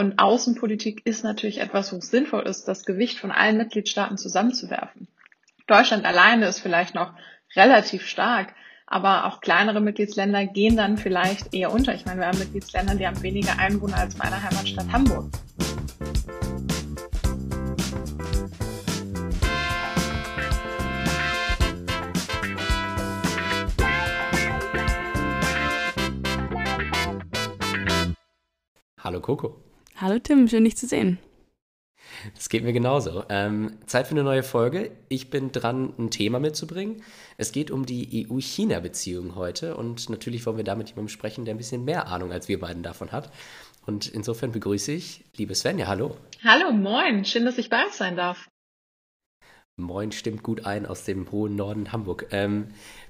Und Außenpolitik ist natürlich etwas, wo es sinnvoll ist, das Gewicht von allen Mitgliedstaaten zusammenzuwerfen. Deutschland alleine ist vielleicht noch relativ stark, aber auch kleinere Mitgliedsländer gehen dann vielleicht eher unter. Ich meine, wir haben Mitgliedsländer, die haben weniger Einwohner als meine Heimatstadt Hamburg. Hallo Coco. Hallo Tim, schön dich zu sehen. Das geht mir genauso. Ähm, Zeit für eine neue Folge. Ich bin dran, ein Thema mitzubringen. Es geht um die EU-China-Beziehung heute und natürlich wollen wir da mit jemandem sprechen, der ein bisschen mehr Ahnung als wir beiden davon hat. Und insofern begrüße ich liebe Svenja. Hallo. Hallo, moin. Schön, dass ich bei euch sein darf. Moin stimmt gut ein aus dem hohen Norden Hamburg. Ähm,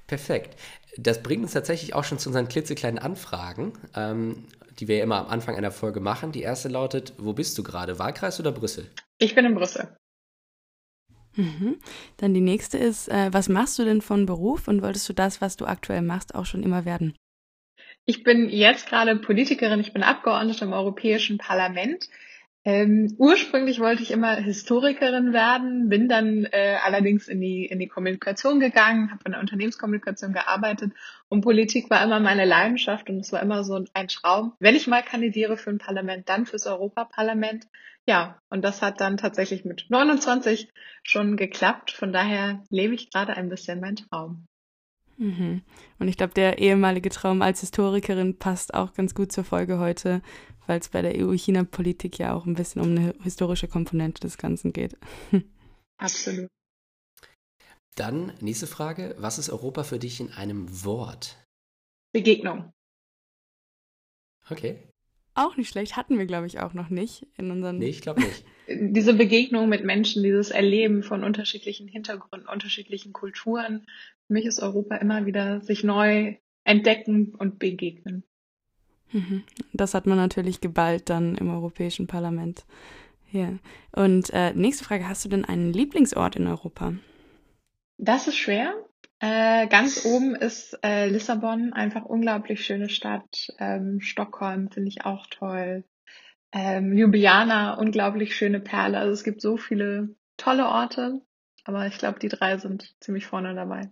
perfekt. Das bringt uns tatsächlich auch schon zu unseren klitzekleinen Anfragen. Ähm, die wir immer am Anfang einer Folge machen. Die erste lautet, wo bist du gerade? Wahlkreis oder Brüssel? Ich bin in Brüssel. Mhm. Dann die nächste ist, äh, was machst du denn von Beruf und wolltest du das, was du aktuell machst, auch schon immer werden? Ich bin jetzt gerade Politikerin, ich bin Abgeordnete im Europäischen Parlament. Ähm, ursprünglich wollte ich immer Historikerin werden, bin dann äh, allerdings in die, in die Kommunikation gegangen, habe in der Unternehmenskommunikation gearbeitet und Politik war immer meine Leidenschaft und es war immer so ein Traum. Wenn ich mal kandidiere für ein Parlament, dann fürs Europaparlament. Ja, und das hat dann tatsächlich mit 29 schon geklappt. Von daher lebe ich gerade ein bisschen mein Traum. Mhm. Und ich glaube, der ehemalige Traum als Historikerin passt auch ganz gut zur Folge heute, weil es bei der EU-China-Politik ja auch ein bisschen um eine historische Komponente des Ganzen geht. Absolut. Dann nächste Frage. Was ist Europa für dich in einem Wort? Begegnung. Okay. Auch nicht schlecht, hatten wir, glaube ich, auch noch nicht in unseren. Nee, ich glaube nicht. Diese Begegnung mit Menschen, dieses Erleben von unterschiedlichen Hintergründen, unterschiedlichen Kulturen. Für mich ist Europa immer wieder sich neu entdecken und begegnen. Mhm. Das hat man natürlich geballt dann im Europäischen Parlament. Ja. Und äh, nächste Frage: Hast du denn einen Lieblingsort in Europa? Das ist schwer. Äh, ganz oben ist äh, Lissabon, einfach unglaublich schöne Stadt. Ähm, Stockholm finde ich auch toll. Ähm, Ljubljana, unglaublich schöne Perle. Also es gibt so viele tolle Orte, aber ich glaube, die drei sind ziemlich vorne dabei.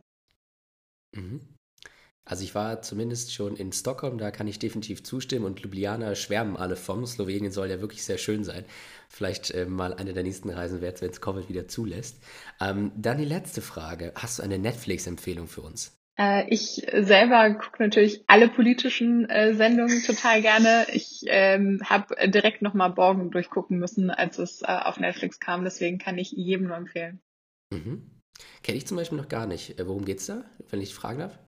Mhm. Also ich war zumindest schon in Stockholm, da kann ich definitiv zustimmen und Ljubljana schwärmen alle vom. Slowenien soll ja wirklich sehr schön sein. Vielleicht äh, mal eine der nächsten Reisen wert, wenn es Covid wieder zulässt. Ähm, dann die letzte Frage. Hast du eine Netflix-Empfehlung für uns? Äh, ich selber gucke natürlich alle politischen äh, Sendungen total gerne. Ich ähm, habe direkt nochmal Borgen durchgucken müssen, als es äh, auf Netflix kam. Deswegen kann ich jedem nur empfehlen. Mhm. Kenne ich zum Beispiel noch gar nicht. Äh, worum geht's da, wenn ich fragen darf?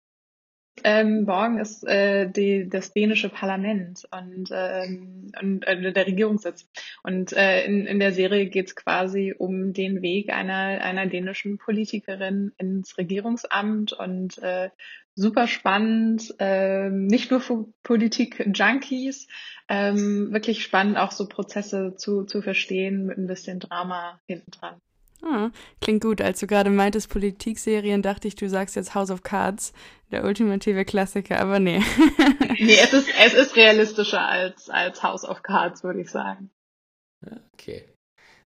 Ähm, Borgen ist äh, die, das dänische Parlament und, ähm, und äh, der Regierungssitz. Und äh, in, in der Serie geht es quasi um den Weg einer, einer dänischen Politikerin ins Regierungsamt und äh, super spannend, äh, nicht nur für Politik-Junkies, ähm, wirklich spannend auch so Prozesse zu, zu verstehen mit ein bisschen Drama hinten dran. Ah, klingt gut. Als du gerade meintest Politikserien, dachte ich, du sagst jetzt House of Cards, der ultimative Klassiker, aber nee. nee, es ist, es ist realistischer als, als House of Cards, würde ich sagen. Okay.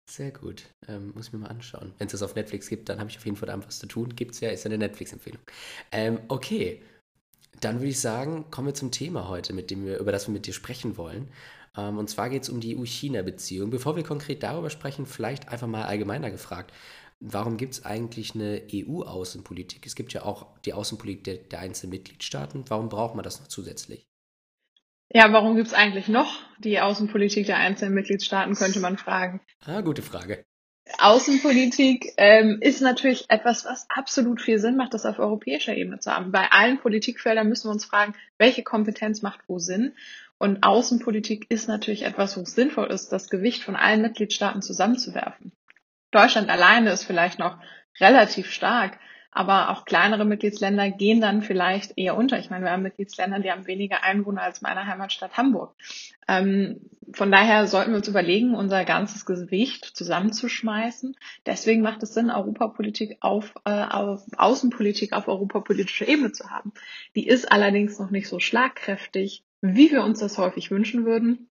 Sehr gut. Ähm, muss ich mir mal anschauen. Wenn es das auf Netflix gibt, dann habe ich auf jeden Fall da was zu tun. Gibt es ja, ist ja eine Netflix-Empfehlung. Ähm, okay. Dann würde ich sagen, kommen wir zum Thema heute, mit dem wir, über das wir mit dir sprechen wollen. Ähm, und zwar geht es um die EU-China-Beziehung. Bevor wir konkret darüber sprechen, vielleicht einfach mal allgemeiner gefragt. Warum gibt es eigentlich eine EU-Außenpolitik? Es gibt ja auch die Außenpolitik der, der einzelnen Mitgliedstaaten. Warum braucht man das noch zusätzlich? Ja, warum gibt es eigentlich noch die Außenpolitik der einzelnen Mitgliedstaaten, könnte man fragen. Ah, gute Frage. Außenpolitik ähm, ist natürlich etwas, was absolut viel Sinn macht, das auf europäischer Ebene zu haben. Bei allen Politikfeldern müssen wir uns fragen, welche Kompetenz macht wo Sinn. Und Außenpolitik ist natürlich etwas, wo es sinnvoll ist, das Gewicht von allen Mitgliedstaaten zusammenzuwerfen. Deutschland alleine ist vielleicht noch relativ stark, aber auch kleinere Mitgliedsländer gehen dann vielleicht eher unter. Ich meine, wir haben Mitgliedsländer, die haben weniger Einwohner als meine Heimatstadt Hamburg. Ähm, von daher sollten wir uns überlegen, unser ganzes Gewicht zusammenzuschmeißen. Deswegen macht es Sinn, Europapolitik auf, äh, auf Außenpolitik auf europapolitischer Ebene zu haben. Die ist allerdings noch nicht so schlagkräftig wie wir uns das häufig wünschen würden.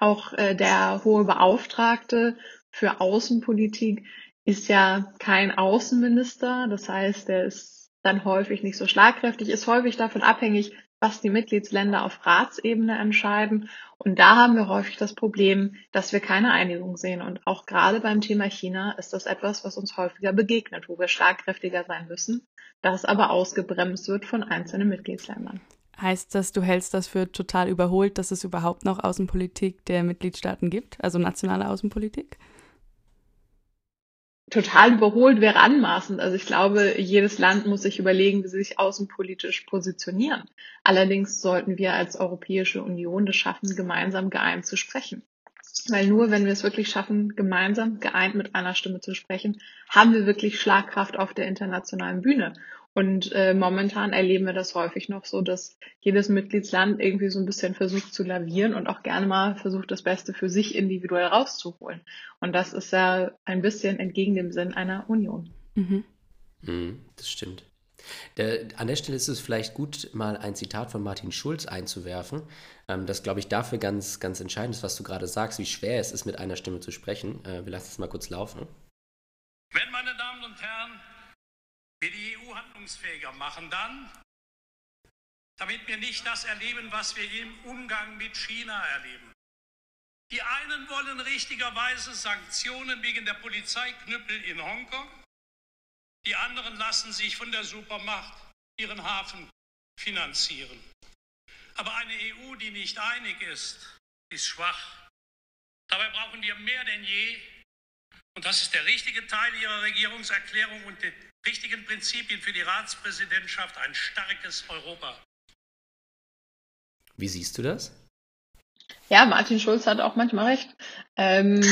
Auch äh, der hohe Beauftragte für Außenpolitik ist ja kein Außenminister. Das heißt, er ist dann häufig nicht so schlagkräftig, ist häufig davon abhängig, was die Mitgliedsländer auf Ratsebene entscheiden. Und da haben wir häufig das Problem, dass wir keine Einigung sehen. Und auch gerade beim Thema China ist das etwas, was uns häufiger begegnet, wo wir schlagkräftiger sein müssen, das aber ausgebremst wird von einzelnen Mitgliedsländern. Heißt das, du hältst das für total überholt, dass es überhaupt noch Außenpolitik der Mitgliedstaaten gibt, also nationale Außenpolitik? total überholt wäre anmaßend. Also ich glaube, jedes Land muss sich überlegen, wie sie sich außenpolitisch positionieren. Allerdings sollten wir als Europäische Union das schaffen, gemeinsam geeint zu sprechen. Weil nur wenn wir es wirklich schaffen, gemeinsam geeint mit einer Stimme zu sprechen, haben wir wirklich Schlagkraft auf der internationalen Bühne. Und äh, momentan erleben wir das häufig noch so, dass jedes Mitgliedsland irgendwie so ein bisschen versucht zu lavieren und auch gerne mal versucht, das Beste für sich individuell rauszuholen. Und das ist ja ein bisschen entgegen dem Sinn einer Union. Mhm. Mhm, das stimmt. Der, an der Stelle ist es vielleicht gut, mal ein Zitat von Martin Schulz einzuwerfen, ähm, das, glaube ich, dafür ganz, ganz entscheidend ist, was du gerade sagst, wie schwer es ist, mit einer Stimme zu sprechen. Äh, wir lassen es mal kurz laufen. Wenn, meine Damen und Herren, wir die EU handlungsfähiger machen, dann, damit wir nicht das erleben, was wir im Umgang mit China erleben. Die einen wollen richtigerweise Sanktionen wegen der Polizeiknüppel in Hongkong, die anderen lassen sich von der Supermacht ihren Hafen finanzieren. Aber eine EU, die nicht einig ist, ist schwach. Dabei brauchen wir mehr denn je, und das ist der richtige Teil Ihrer Regierungserklärung und die richtigen Prinzipien für die Ratspräsidentschaft ein starkes Europa. Wie siehst du das? Ja, Martin Schulz hat auch manchmal recht. Ähm,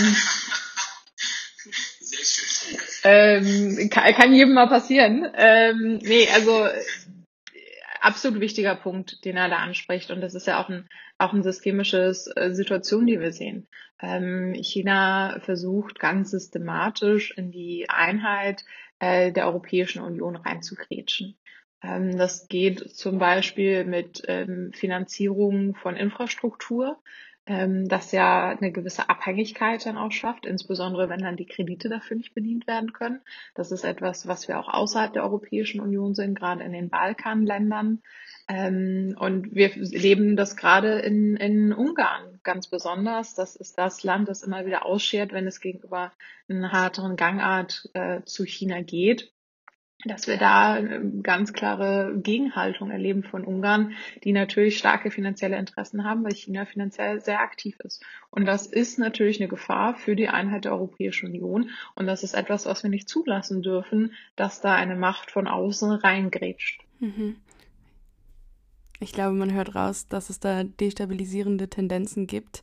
Sehr schön. Ähm, kann, kann, jedem mal passieren. Ähm, nee, also absolut wichtiger Punkt, den er da anspricht. Und das ist ja auch ein, auch ein systemisches äh, Situation, die wir sehen. Ähm, China versucht ganz systematisch in die Einheit äh, der Europäischen Union reinzugrätschen. Ähm, das geht zum Beispiel mit ähm, Finanzierung von Infrastruktur, ähm, das ja eine gewisse Abhängigkeit dann auch schafft, insbesondere wenn dann die Kredite dafür nicht bedient werden können. Das ist etwas, was wir auch außerhalb der Europäischen Union sehen, gerade in den Balkanländern. Ähm, und wir leben das gerade in, in Ungarn ganz besonders. Das ist das Land, das immer wieder ausschert, wenn es gegenüber einer harteren Gangart äh, zu China geht dass wir da eine ganz klare Gegenhaltung erleben von Ungarn, die natürlich starke finanzielle Interessen haben, weil China finanziell sehr aktiv ist. Und das ist natürlich eine Gefahr für die Einheit der Europäischen Union. Und das ist etwas, was wir nicht zulassen dürfen, dass da eine Macht von außen reingrätscht. Mhm. Ich glaube, man hört raus, dass es da destabilisierende Tendenzen gibt,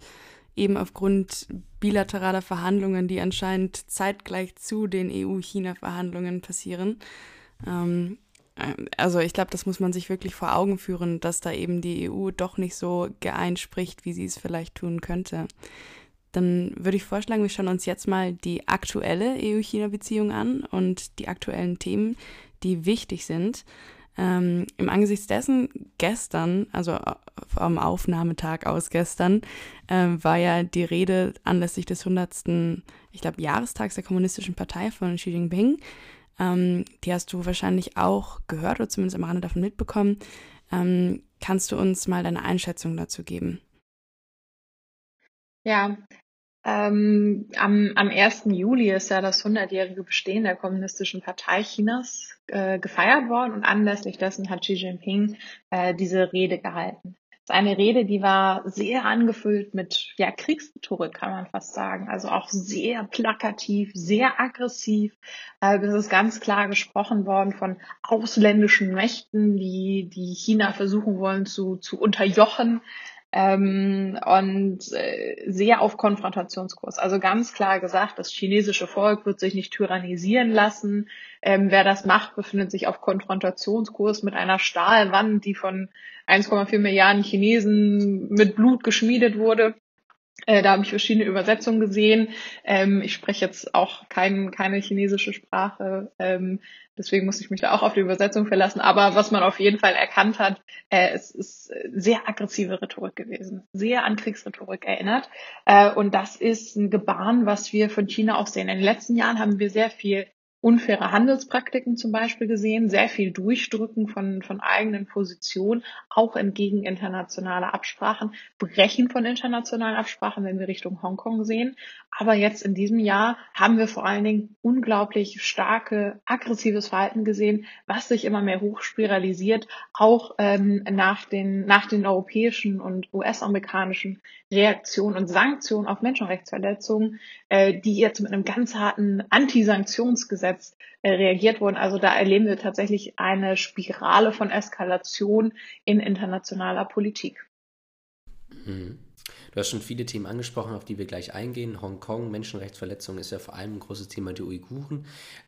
eben aufgrund bilateraler Verhandlungen, die anscheinend zeitgleich zu den EU-China-Verhandlungen passieren. Ähm, äh, also ich glaube, das muss man sich wirklich vor Augen führen, dass da eben die EU doch nicht so geeint spricht, wie sie es vielleicht tun könnte. Dann würde ich vorschlagen, wir schauen uns jetzt mal die aktuelle EU-China-Beziehung an und die aktuellen Themen, die wichtig sind. Ähm, Im Angesicht dessen, gestern, also vom Aufnahmetag aus gestern, äh, war ja die Rede anlässlich des 100. ich glaube, Jahrestags der Kommunistischen Partei von Xi Jinping. Ähm, die hast du wahrscheinlich auch gehört oder zumindest am Rande davon mitbekommen. Ähm, kannst du uns mal deine Einschätzung dazu geben? Ja, ähm, am, am 1. Juli ist ja das 100-jährige Bestehen der Kommunistischen Partei Chinas äh, gefeiert worden und anlässlich dessen hat Xi Jinping äh, diese Rede gehalten. Das ist eine Rede, die war sehr angefüllt mit ja, Kriegsrhetorik, kann man fast sagen. Also auch sehr plakativ, sehr aggressiv. Äh, es ist ganz klar gesprochen worden von ausländischen Mächten, die, die China versuchen wollen zu, zu unterjochen ähm, und äh, sehr auf Konfrontationskurs. Also ganz klar gesagt, das chinesische Volk wird sich nicht tyrannisieren lassen. Ähm, wer das macht, befindet sich auf Konfrontationskurs mit einer Stahlwand, die von 1,4 Milliarden Chinesen mit Blut geschmiedet wurde. Äh, da habe ich verschiedene Übersetzungen gesehen. Ähm, ich spreche jetzt auch kein, keine chinesische Sprache, ähm, deswegen muss ich mich da auch auf die Übersetzung verlassen. Aber was man auf jeden Fall erkannt hat, äh, es ist sehr aggressive Rhetorik gewesen, sehr an Kriegsrhetorik erinnert. Äh, und das ist ein Gebaren, was wir von China auch sehen. In den letzten Jahren haben wir sehr viel unfaire Handelspraktiken zum Beispiel gesehen, sehr viel Durchdrücken von, von eigenen Positionen, auch entgegen internationaler Absprachen, Brechen von internationalen Absprachen, wenn wir Richtung Hongkong sehen. Aber jetzt in diesem Jahr haben wir vor allen Dingen unglaublich starke, aggressives Verhalten gesehen, was sich immer mehr hochspiralisiert, auch ähm, nach, den, nach den europäischen und US-amerikanischen Reaktionen und Sanktionen auf Menschenrechtsverletzungen, äh, die jetzt mit einem ganz harten Antisanktionsgesetz äh, reagiert wurden. Also da erleben wir tatsächlich eine Spirale von Eskalation in internationaler Politik. Mhm. Du hast schon viele Themen angesprochen, auf die wir gleich eingehen. Hongkong, Menschenrechtsverletzungen ist ja vor allem ein großes Thema der Uiguren.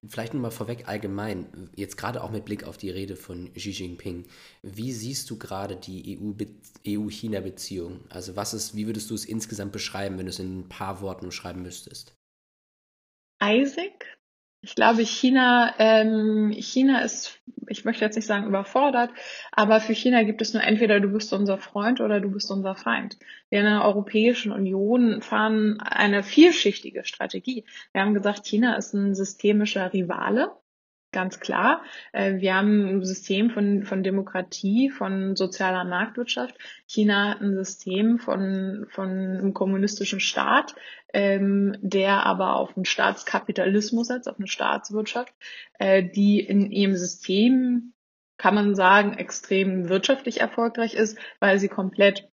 Vielleicht nur mal vorweg allgemein, jetzt gerade auch mit Blick auf die Rede von Xi Jinping. Wie siehst du gerade die EU-China-Beziehung? E also was ist, wie würdest du es insgesamt beschreiben, wenn du es in ein paar Worten beschreiben müsstest? Eisig, ich glaube, China, ähm, China ist, ich möchte jetzt nicht sagen überfordert, aber für China gibt es nur entweder du bist unser Freund oder du bist unser Feind. Wir in der Europäischen Union fahren eine vielschichtige Strategie. Wir haben gesagt, China ist ein systemischer Rivale ganz klar. Äh, wir haben ein System von, von Demokratie, von sozialer Marktwirtschaft. China hat ein System von, von einem kommunistischen Staat, ähm, der aber auf einen Staatskapitalismus setzt, auf eine Staatswirtschaft, äh, die in ihrem System, kann man sagen, extrem wirtschaftlich erfolgreich ist, weil sie komplett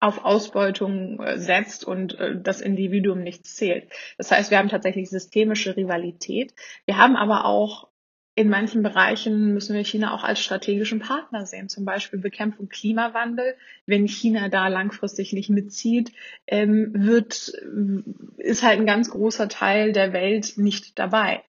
auf Ausbeutung äh, setzt und das Individuum nichts zählt. Das heißt, wir haben tatsächlich systemische Rivalität. Wir haben aber auch in manchen Bereichen müssen wir China auch als strategischen Partner sehen, zum Beispiel Bekämpfung Klimawandel. Wenn China da langfristig nicht mitzieht, ähm, wird, ist halt ein ganz großer Teil der Welt nicht dabei.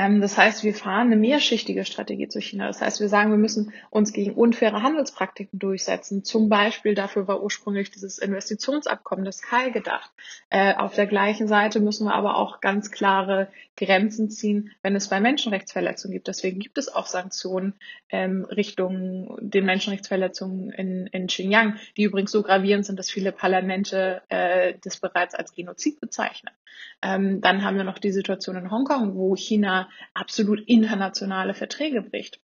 Ähm, das heißt, wir fahren eine mehrschichtige Strategie zu China. Das heißt, wir sagen, wir müssen uns gegen unfaire Handelspraktiken durchsetzen. Zum Beispiel dafür war ursprünglich dieses Investitionsabkommen, das KAI gedacht. Äh, auf der gleichen Seite müssen wir aber auch ganz klare Grenzen ziehen, wenn es bei Menschenrechtsverletzungen gibt. Deswegen gibt es auch Sanktionen ähm, Richtung den Menschenrechtsverletzungen in, in Xinjiang, die übrigens so gravierend sind, dass viele Parlamente äh, das bereits als Genozid bezeichnen. Ähm, dann haben wir noch die Situation in Hongkong, wo China absolut internationale Verträge bricht.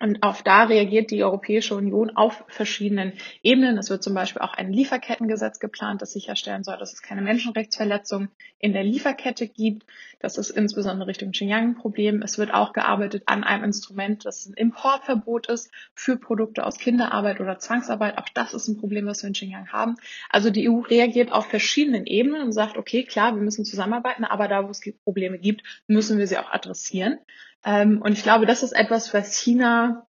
Und auch da reagiert die Europäische Union auf verschiedenen Ebenen. Es wird zum Beispiel auch ein Lieferkettengesetz geplant, das sicherstellen soll, dass es keine Menschenrechtsverletzungen in der Lieferkette gibt. Das ist insbesondere Richtung Xinjiang ein Problem. Es wird auch gearbeitet an einem Instrument, das ein Importverbot ist für Produkte aus Kinderarbeit oder Zwangsarbeit. Auch das ist ein Problem, was wir in Xinjiang haben. Also die EU reagiert auf verschiedenen Ebenen und sagt, okay, klar, wir müssen zusammenarbeiten, aber da, wo es Probleme gibt, müssen wir sie auch adressieren. Ähm, und ich glaube, das ist etwas, was China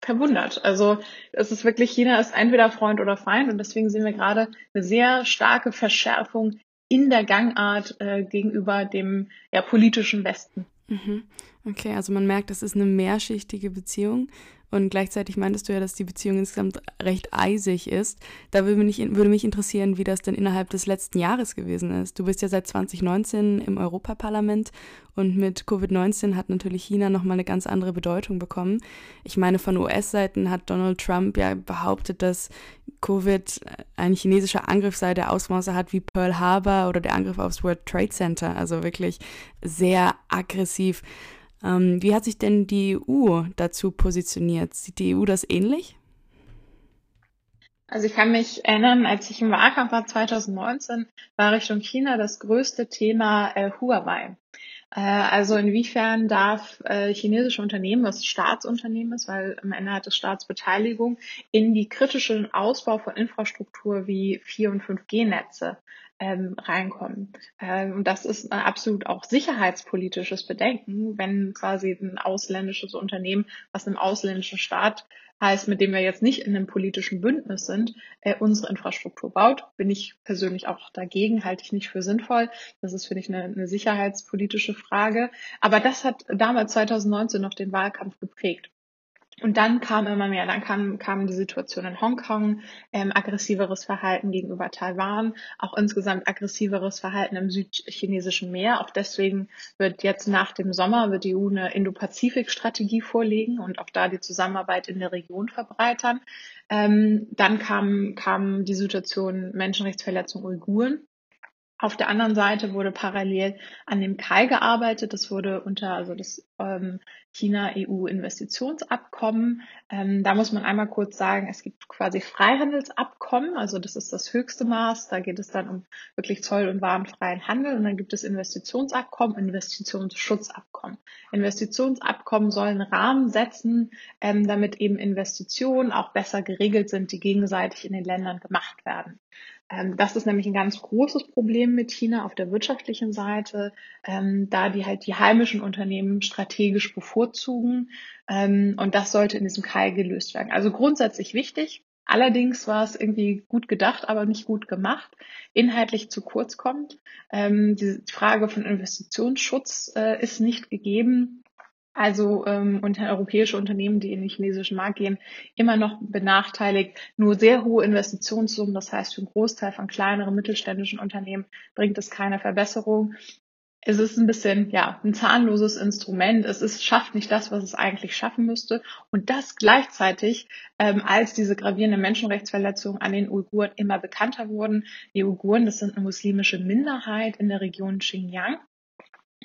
verwundert. Also es ist wirklich, China ist entweder Freund oder Feind und deswegen sehen wir gerade eine sehr starke Verschärfung in der Gangart äh, gegenüber dem ja, politischen Westen. Mhm. Okay, also man merkt, das ist eine mehrschichtige Beziehung. Und gleichzeitig meintest du ja, dass die Beziehung insgesamt recht eisig ist. Da würde mich, würde mich interessieren, wie das denn innerhalb des letzten Jahres gewesen ist. Du bist ja seit 2019 im Europaparlament und mit Covid-19 hat natürlich China nochmal eine ganz andere Bedeutung bekommen. Ich meine, von US-Seiten hat Donald Trump ja behauptet, dass Covid ein chinesischer Angriff sei, der Ausmaße hat wie Pearl Harbor oder der Angriff aufs World Trade Center. Also wirklich sehr aggressiv. Ähm, wie hat sich denn die EU dazu positioniert? Sieht die EU das ähnlich? Also ich kann mich erinnern, als ich im Wahlkampf war 2019, war Richtung China das größte Thema äh, Huawei. Äh, also inwiefern darf äh, chinesische Unternehmen, was Staatsunternehmen ist, weil am Ende hat es Staatsbeteiligung, in die kritischen Ausbau von Infrastruktur wie 4 und 5G-Netze ähm, reinkommen. Ähm, und das ist absolut auch sicherheitspolitisches Bedenken, wenn quasi ein ausländisches Unternehmen, was einem ausländischen Staat heißt, mit dem wir jetzt nicht in einem politischen Bündnis sind, äh, unsere Infrastruktur baut. Bin ich persönlich auch dagegen, halte ich nicht für sinnvoll. Das ist, finde ich, eine, eine sicherheitspolitische Frage. Aber das hat damals 2019 noch den Wahlkampf geprägt. Und dann kam immer mehr, dann kam, kam die Situation in Hongkong, ähm, aggressiveres Verhalten gegenüber Taiwan, auch insgesamt aggressiveres Verhalten im südchinesischen Meer. Auch deswegen wird jetzt nach dem Sommer wird die EU eine Indo-Pazifik-Strategie vorlegen und auch da die Zusammenarbeit in der Region verbreitern. Ähm, dann kam, kam die Situation Menschenrechtsverletzung Uiguren. Auf der anderen Seite wurde parallel an dem KAI gearbeitet. Das wurde unter also das ähm, China-EU-Investitionsabkommen. Ähm, da muss man einmal kurz sagen, es gibt quasi Freihandelsabkommen. Also das ist das höchste Maß. Da geht es dann um wirklich Zoll- und warenfreien Handel. Und dann gibt es Investitionsabkommen, Investitionsschutzabkommen. Investitionsabkommen sollen Rahmen setzen, ähm, damit eben Investitionen auch besser geregelt sind, die gegenseitig in den Ländern gemacht werden. Ähm, das ist nämlich ein ganz großes Problem mit China auf der wirtschaftlichen Seite, ähm, da die halt die heimischen Unternehmen strategisch bevorzugen. Ähm, und das sollte in diesem Keil gelöst werden. Also grundsätzlich wichtig. Allerdings war es irgendwie gut gedacht, aber nicht gut gemacht, inhaltlich zu kurz kommt. Ähm, die Frage von Investitionsschutz äh, ist nicht gegeben. Also ähm, unter europäische Unternehmen, die in den chinesischen Markt gehen, immer noch benachteiligt. Nur sehr hohe Investitionssummen, das heißt für einen Großteil von kleineren mittelständischen Unternehmen bringt es keine Verbesserung. Es ist ein bisschen ja ein zahnloses Instrument. Es ist, schafft nicht das, was es eigentlich schaffen müsste. Und das gleichzeitig, ähm, als diese gravierenden Menschenrechtsverletzungen an den Uiguren immer bekannter wurden. Die Uiguren, das sind eine muslimische Minderheit in der Region Xinjiang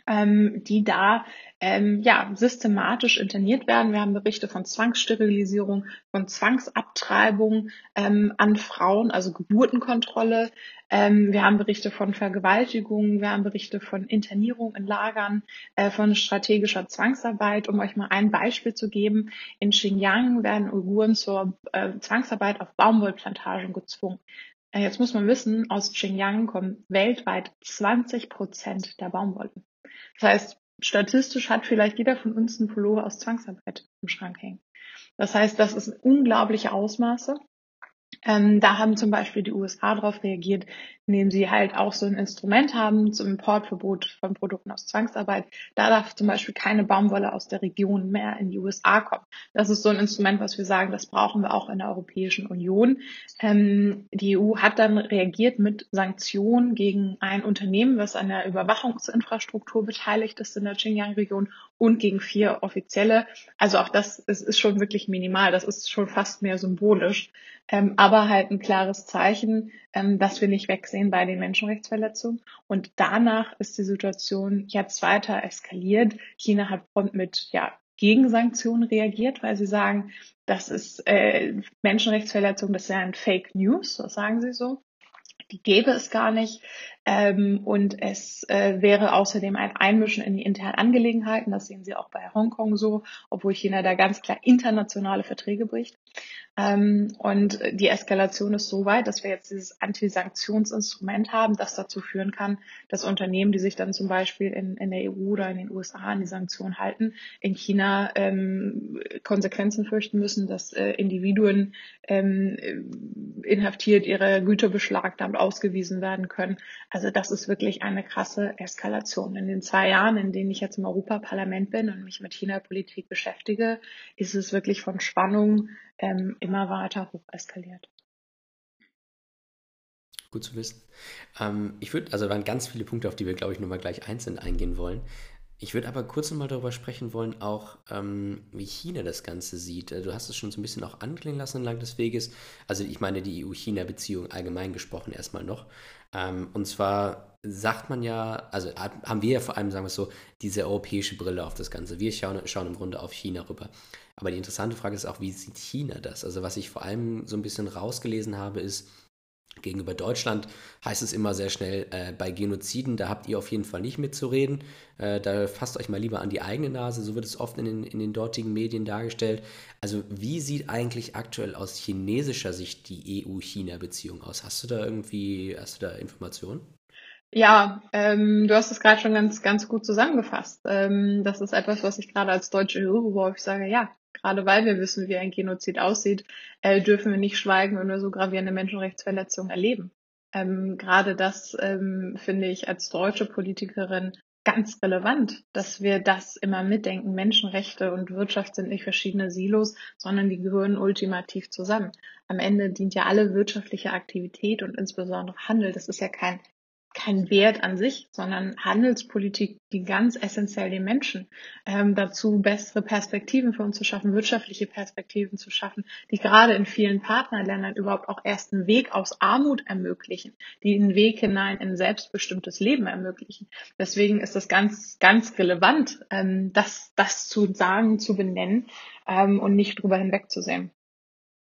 ähm, die da ähm, ja, systematisch interniert werden. Wir haben Berichte von Zwangssterilisierung, von Zwangsabtreibung ähm, an Frauen, also Geburtenkontrolle. Ähm, wir haben Berichte von Vergewaltigungen, wir haben Berichte von Internierung in Lagern, äh, von strategischer Zwangsarbeit. Um euch mal ein Beispiel zu geben, in Xinjiang werden Uiguren zur äh, Zwangsarbeit auf Baumwollplantagen gezwungen. Äh, jetzt muss man wissen, aus Xinjiang kommen weltweit 20 Prozent der Baumwolle. Das heißt, statistisch hat vielleicht jeder von uns einen Pullover aus Zwangsarbeit im Schrank hängen. Das heißt, das ist unglaubliche Ausmaße. Ähm, da haben zum Beispiel die USA darauf reagiert, indem sie halt auch so ein Instrument haben zum Importverbot von Produkten aus Zwangsarbeit. Da darf zum Beispiel keine Baumwolle aus der Region mehr in die USA kommen. Das ist so ein Instrument, was wir sagen, das brauchen wir auch in der Europäischen Union. Ähm, die EU hat dann reagiert mit Sanktionen gegen ein Unternehmen, was an der Überwachungsinfrastruktur beteiligt ist in der Xinjiang-Region und gegen vier Offizielle. Also auch das ist, ist schon wirklich minimal. Das ist schon fast mehr symbolisch. Ähm, aber halt ein klares Zeichen, ähm, dass wir nicht wegsehen bei den Menschenrechtsverletzungen. Und danach ist die Situation jetzt weiter eskaliert. China hat prompt mit ja, Gegensanktionen reagiert, weil sie sagen, das ist äh, Menschenrechtsverletzung, das ist ja ein Fake News, das sagen sie so. Die gäbe es gar nicht. Ähm, und es äh, wäre außerdem ein Einmischen in die internen Angelegenheiten. Das sehen Sie auch bei Hongkong so, obwohl China da ganz klar internationale Verträge bricht. Ähm, und die Eskalation ist so weit, dass wir jetzt dieses Antisanktionsinstrument haben, das dazu führen kann, dass Unternehmen, die sich dann zum Beispiel in, in der EU oder in den USA an die Sanktionen halten, in China ähm, Konsequenzen fürchten müssen, dass äh, Individuen ähm, inhaftiert, ihre Güter beschlagt, damit ausgewiesen werden können. Also das ist wirklich eine krasse Eskalation. In den zwei Jahren, in denen ich jetzt im Europaparlament bin und mich mit China-Politik beschäftige, ist es wirklich von Spannung ähm, immer weiter hoch eskaliert. Gut zu wissen. Ähm, ich würde, also waren ganz viele Punkte, auf die wir, glaube ich, nochmal gleich einzeln eingehen wollen. Ich würde aber kurz nochmal darüber sprechen wollen, auch ähm, wie China das Ganze sieht. Äh, du hast es schon so ein bisschen auch anklingen lassen entlang des Weges. Also ich meine die EU-China-Beziehung allgemein gesprochen erstmal noch. Ähm, und zwar sagt man ja, also haben wir ja vor allem, sagen wir es so, diese europäische Brille auf das Ganze. Wir schauen, schauen im Grunde auf China rüber. Aber die interessante Frage ist auch, wie sieht China das? Also was ich vor allem so ein bisschen rausgelesen habe, ist, gegenüber Deutschland heißt es immer sehr schnell, äh, bei Genoziden, da habt ihr auf jeden Fall nicht mitzureden. Äh, da fasst euch mal lieber an die eigene Nase, so wird es oft in den, in den dortigen Medien dargestellt. Also wie sieht eigentlich aktuell aus chinesischer Sicht die EU-China-Beziehung aus? Hast du da irgendwie, hast du da Informationen? Ja, ähm, du hast es gerade schon ganz, ganz gut zusammengefasst. Ähm, das ist etwas, was ich gerade als Deutsche höre, wo ich sage, ja, gerade weil wir wissen, wie ein Genozid aussieht, äh, dürfen wir nicht schweigen und nur so gravierende Menschenrechtsverletzungen erleben. Ähm, gerade das ähm, finde ich als deutsche Politikerin ganz relevant, dass wir das immer mitdenken. Menschenrechte und Wirtschaft sind nicht verschiedene Silos, sondern die gehören ultimativ zusammen. Am Ende dient ja alle wirtschaftliche Aktivität und insbesondere Handel. Das ist ja kein kein Wert an sich, sondern Handelspolitik, die ganz essentiell den Menschen ähm, dazu bessere Perspektiven für uns zu schaffen, wirtschaftliche Perspektiven zu schaffen, die gerade in vielen Partnerländern überhaupt auch erst einen Weg aus Armut ermöglichen, die einen Weg hinein in selbstbestimmtes Leben ermöglichen. Deswegen ist es ganz, ganz relevant, ähm, das, das zu sagen, zu benennen ähm, und nicht drüber hinwegzusehen.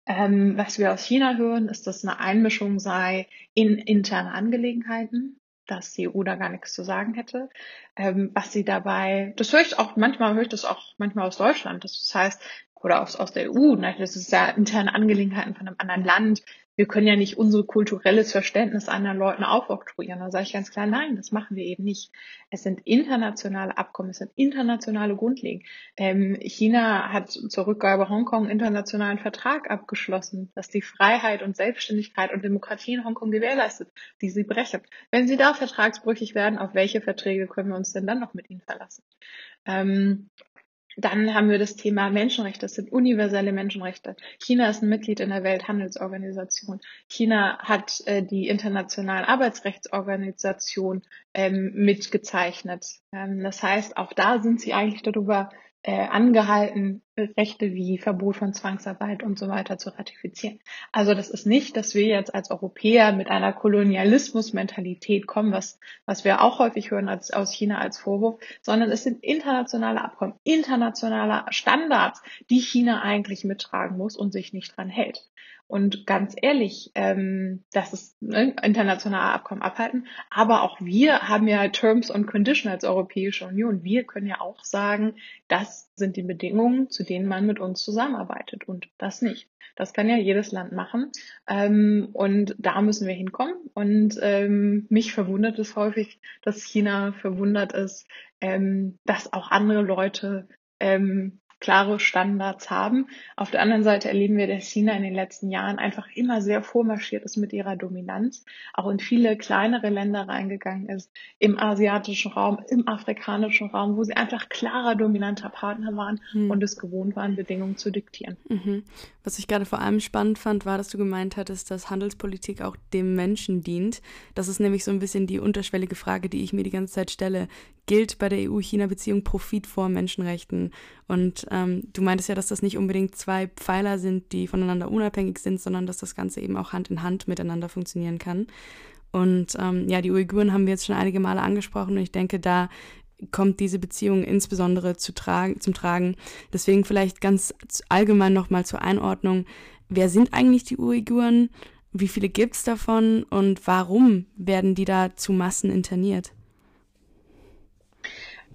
Ähm, was wir aus China hören, ist, dass eine Einmischung sei in interne Angelegenheiten dass die EU da gar nichts zu sagen hätte. Ähm, was sie dabei, das höre ich auch, manchmal höre ich das auch manchmal aus Deutschland. Das heißt, oder aus, aus der EU, ne? das ist ja interne Angelegenheiten von einem anderen Land, wir können ja nicht unser kulturelles Verständnis anderen Leuten aufoktroyieren. Da sage ich ganz klar, nein, das machen wir eben nicht. Es sind internationale Abkommen, es sind internationale Grundlagen. Ähm, China hat zur Rückgabe Hongkong internationalen Vertrag abgeschlossen, dass die Freiheit und Selbstständigkeit und Demokratie in Hongkong gewährleistet, die sie brechen. Wenn sie da vertragsbrüchig werden, auf welche Verträge können wir uns denn dann noch mit ihnen verlassen? Ähm, dann haben wir das Thema Menschenrechte. Das sind universelle Menschenrechte. China ist ein Mitglied in der Welthandelsorganisation. China hat äh, die internationale Arbeitsrechtsorganisation ähm, mitgezeichnet. Ähm, das heißt, auch da sind sie eigentlich darüber äh, angehalten, Rechte wie Verbot von Zwangsarbeit und so weiter zu ratifizieren. Also das ist nicht, dass wir jetzt als Europäer mit einer Kolonialismusmentalität kommen, was, was wir auch häufig hören als, aus China als Vorwurf, sondern es sind internationale Abkommen, internationale Standards, die China eigentlich mittragen muss und sich nicht dran hält. Und ganz ehrlich, ähm, das ist ne, internationale Abkommen abhalten. Aber auch wir haben ja Terms und Conditions als Europäische Union. Wir können ja auch sagen, das sind die Bedingungen, zu denen man mit uns zusammenarbeitet und das nicht. Das kann ja jedes Land machen. Ähm, und da müssen wir hinkommen. Und ähm, mich verwundert es häufig, dass China verwundert ist, ähm, dass auch andere Leute ähm, klare Standards haben. Auf der anderen Seite erleben wir, dass China in den letzten Jahren einfach immer sehr vormarschiert ist mit ihrer Dominanz, auch in viele kleinere Länder reingegangen ist, im asiatischen Raum, im afrikanischen Raum, wo sie einfach klarer dominanter Partner waren mhm. und es gewohnt waren, Bedingungen zu diktieren. Mhm. Was ich gerade vor allem spannend fand, war, dass du gemeint hattest, dass Handelspolitik auch dem Menschen dient. Das ist nämlich so ein bisschen die unterschwellige Frage, die ich mir die ganze Zeit stelle gilt bei der EU-China-Beziehung Profit vor Menschenrechten. Und ähm, du meintest ja, dass das nicht unbedingt zwei Pfeiler sind, die voneinander unabhängig sind, sondern dass das Ganze eben auch Hand in Hand miteinander funktionieren kann. Und ähm, ja, die Uiguren haben wir jetzt schon einige Male angesprochen und ich denke, da kommt diese Beziehung insbesondere zu tragen, zum Tragen. Deswegen vielleicht ganz allgemein nochmal zur Einordnung. Wer sind eigentlich die Uiguren? Wie viele gibt es davon und warum werden die da zu Massen interniert?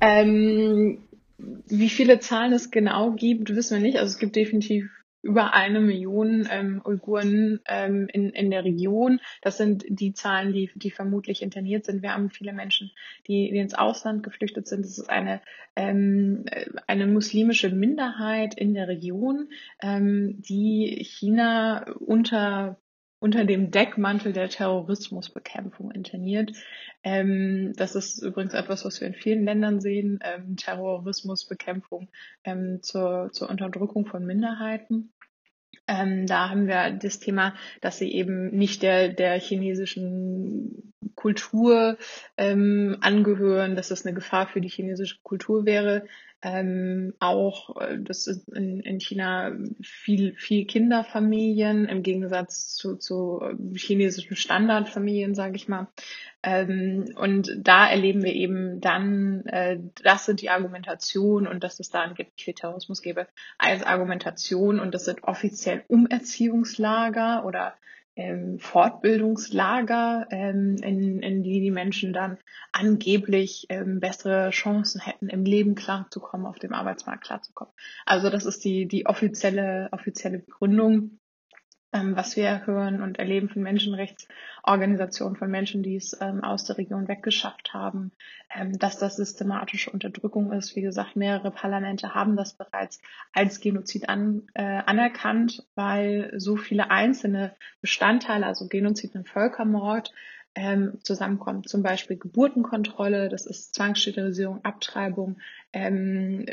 Ähm, wie viele Zahlen es genau gibt, wissen wir nicht. Also es gibt definitiv über eine Million ähm, Uiguren ähm, in, in der Region. Das sind die Zahlen, die, die vermutlich interniert sind. Wir haben viele Menschen, die, die ins Ausland geflüchtet sind. Es ist eine, ähm, eine muslimische Minderheit in der Region, ähm, die China unter unter dem Deckmantel der Terrorismusbekämpfung interniert. Ähm, das ist übrigens etwas, was wir in vielen Ländern sehen, ähm, Terrorismusbekämpfung ähm, zur, zur Unterdrückung von Minderheiten. Ähm, da haben wir das Thema, dass sie eben nicht der, der chinesischen Kultur ähm, angehören, dass das eine Gefahr für die chinesische Kultur wäre. Ähm, auch, äh, das ist in, in China viel, viel Kinderfamilien im Gegensatz zu, zu äh, chinesischen Standardfamilien, sage ich mal. Ähm, und da erleben wir eben dann, äh, das sind die Argumentation und dass es da angeblich viel Terrorismus gäbe, als Argumentation und das sind offiziell Umerziehungslager oder ähm, Fortbildungslager, ähm, in, in die die Menschen dann angeblich ähm, bessere Chancen hätten, im Leben klarzukommen, auf dem Arbeitsmarkt klarzukommen. Also das ist die, die offizielle, offizielle Begründung ähm, was wir hören und erleben von Menschenrechtsorganisationen, von Menschen, die es ähm, aus der Region weggeschafft haben, ähm, dass das systematische Unterdrückung ist. Wie gesagt, mehrere Parlamente haben das bereits als Genozid an, äh, anerkannt, weil so viele einzelne Bestandteile, also Genozid und Völkermord, ähm, zusammenkommt. Zum Beispiel Geburtenkontrolle, das ist Zwangssterilisierung, Abtreibung, ähm,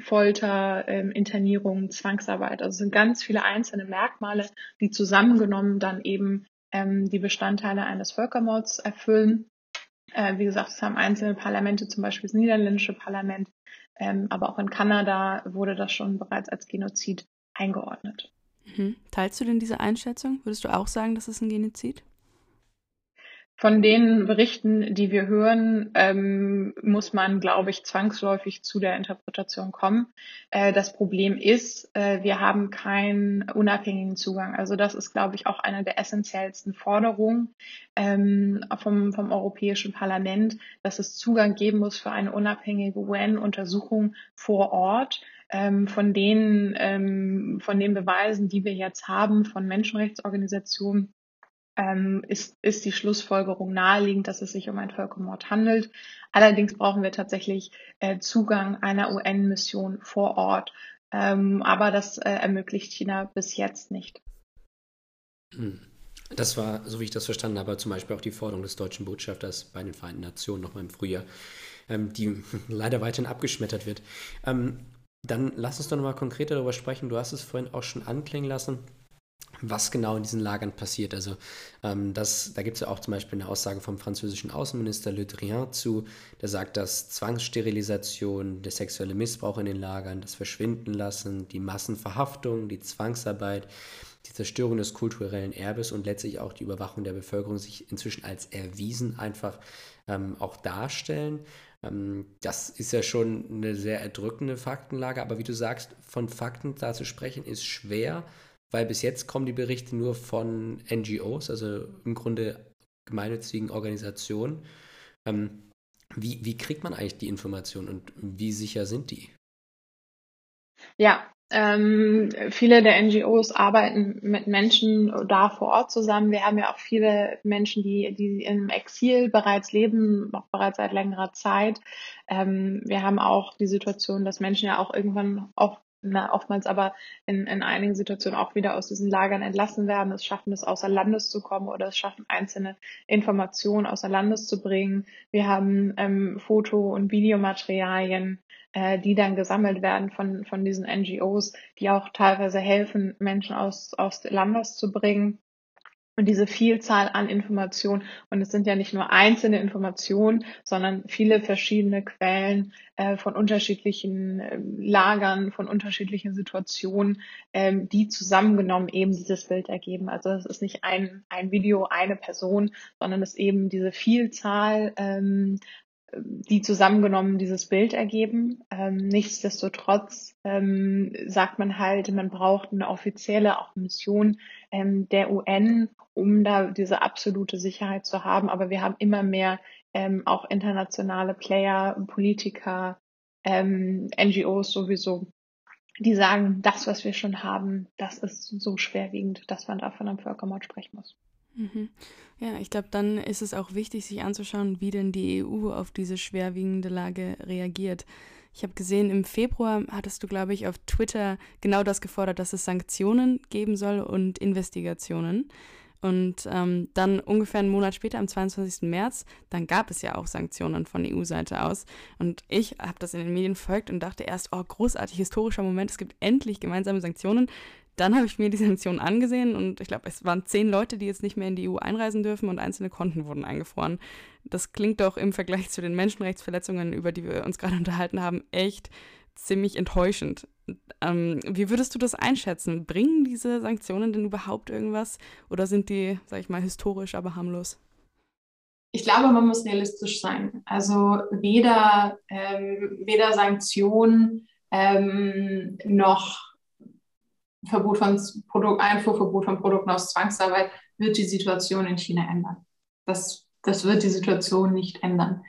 Folter, ähm, Internierung, Zwangsarbeit. Also es sind ganz viele einzelne Merkmale, die zusammengenommen dann eben ähm, die Bestandteile eines Völkermords erfüllen. Äh, wie gesagt, es haben einzelne Parlamente, zum Beispiel das niederländische Parlament, ähm, aber auch in Kanada wurde das schon bereits als Genozid eingeordnet. Mhm. Teilst du denn diese Einschätzung? Würdest du auch sagen, das ist ein Genozid? Von den Berichten, die wir hören, ähm, muss man, glaube ich, zwangsläufig zu der Interpretation kommen. Äh, das Problem ist, äh, wir haben keinen unabhängigen Zugang. Also das ist, glaube ich, auch eine der essentiellsten Forderungen ähm, vom, vom Europäischen Parlament, dass es Zugang geben muss für eine unabhängige UN-Untersuchung vor Ort ähm, von den ähm, von den Beweisen, die wir jetzt haben von Menschenrechtsorganisationen ähm, ist, ist die Schlussfolgerung naheliegend, dass es sich um einen Völkermord handelt. Allerdings brauchen wir tatsächlich äh, Zugang einer UN-Mission vor Ort. Ähm, aber das äh, ermöglicht China bis jetzt nicht. Hm. Das war, so wie ich das verstanden habe, zum Beispiel auch die Forderung des deutschen Botschafters bei den Vereinten Nationen nochmal im Frühjahr, ähm, die leider weiterhin abgeschmettert wird. Ähm, dann lass uns doch nochmal konkreter darüber sprechen. Du hast es vorhin auch schon anklingen lassen was genau in diesen Lagern passiert. Also ähm, das, da gibt es ja auch zum Beispiel eine Aussage vom französischen Außenminister Le Drian zu, der sagt, dass Zwangssterilisation, der sexuelle Missbrauch in den Lagern, das Verschwinden lassen, die Massenverhaftung, die Zwangsarbeit, die Zerstörung des kulturellen Erbes und letztlich auch die Überwachung der Bevölkerung sich inzwischen als erwiesen einfach ähm, auch darstellen. Ähm, das ist ja schon eine sehr erdrückende Faktenlage, aber wie du sagst, von Fakten da zu sprechen ist schwer weil bis jetzt kommen die Berichte nur von NGOs, also im Grunde gemeinnützigen Organisationen. Ähm, wie, wie kriegt man eigentlich die Informationen und wie sicher sind die? Ja, ähm, viele der NGOs arbeiten mit Menschen da vor Ort zusammen. Wir haben ja auch viele Menschen, die, die im Exil bereits leben, auch bereits seit längerer Zeit. Ähm, wir haben auch die Situation, dass Menschen ja auch irgendwann auch na, oftmals aber in, in einigen Situationen auch wieder aus diesen Lagern entlassen werden, es schaffen, es außer Landes zu kommen oder es schaffen, einzelne Informationen außer Landes zu bringen. Wir haben ähm, Foto- und Videomaterialien, äh, die dann gesammelt werden von, von diesen NGOs, die auch teilweise helfen, Menschen aus, aus Landes zu bringen. Und diese Vielzahl an Informationen, und es sind ja nicht nur einzelne Informationen, sondern viele verschiedene Quellen äh, von unterschiedlichen äh, Lagern, von unterschiedlichen Situationen, ähm, die zusammengenommen eben dieses Bild ergeben. Also es ist nicht ein, ein Video, eine Person, sondern es ist eben diese Vielzahl ähm, die zusammengenommen dieses Bild ergeben. Ähm, nichtsdestotrotz ähm, sagt man halt, man braucht eine offizielle auch Mission ähm, der UN, um da diese absolute Sicherheit zu haben. Aber wir haben immer mehr ähm, auch internationale Player, Politiker, ähm, NGOs sowieso, die sagen, das, was wir schon haben, das ist so schwerwiegend, dass man da von einem Völkermord sprechen muss. Mhm. Ja, ich glaube, dann ist es auch wichtig, sich anzuschauen, wie denn die EU auf diese schwerwiegende Lage reagiert. Ich habe gesehen, im Februar hattest du, glaube ich, auf Twitter genau das gefordert, dass es Sanktionen geben soll und Investigationen. Und ähm, dann ungefähr einen Monat später, am 22. März, dann gab es ja auch Sanktionen von EU-Seite aus. Und ich habe das in den Medien verfolgt und dachte erst, oh, großartig, historischer Moment, es gibt endlich gemeinsame Sanktionen. Dann habe ich mir die Sanktionen angesehen und ich glaube, es waren zehn Leute, die jetzt nicht mehr in die EU einreisen dürfen und einzelne Konten wurden eingefroren. Das klingt doch im Vergleich zu den Menschenrechtsverletzungen, über die wir uns gerade unterhalten haben, echt ziemlich enttäuschend. Ähm, wie würdest du das einschätzen? Bringen diese Sanktionen denn überhaupt irgendwas oder sind die, sag ich mal, historisch, aber harmlos? Ich glaube, man muss realistisch sein. Also weder, ähm, weder Sanktionen ähm, noch Verbot von Produkt, Einfuhrverbot von Produkten aus Zwangsarbeit wird die Situation in China ändern. Das, das wird die Situation nicht ändern.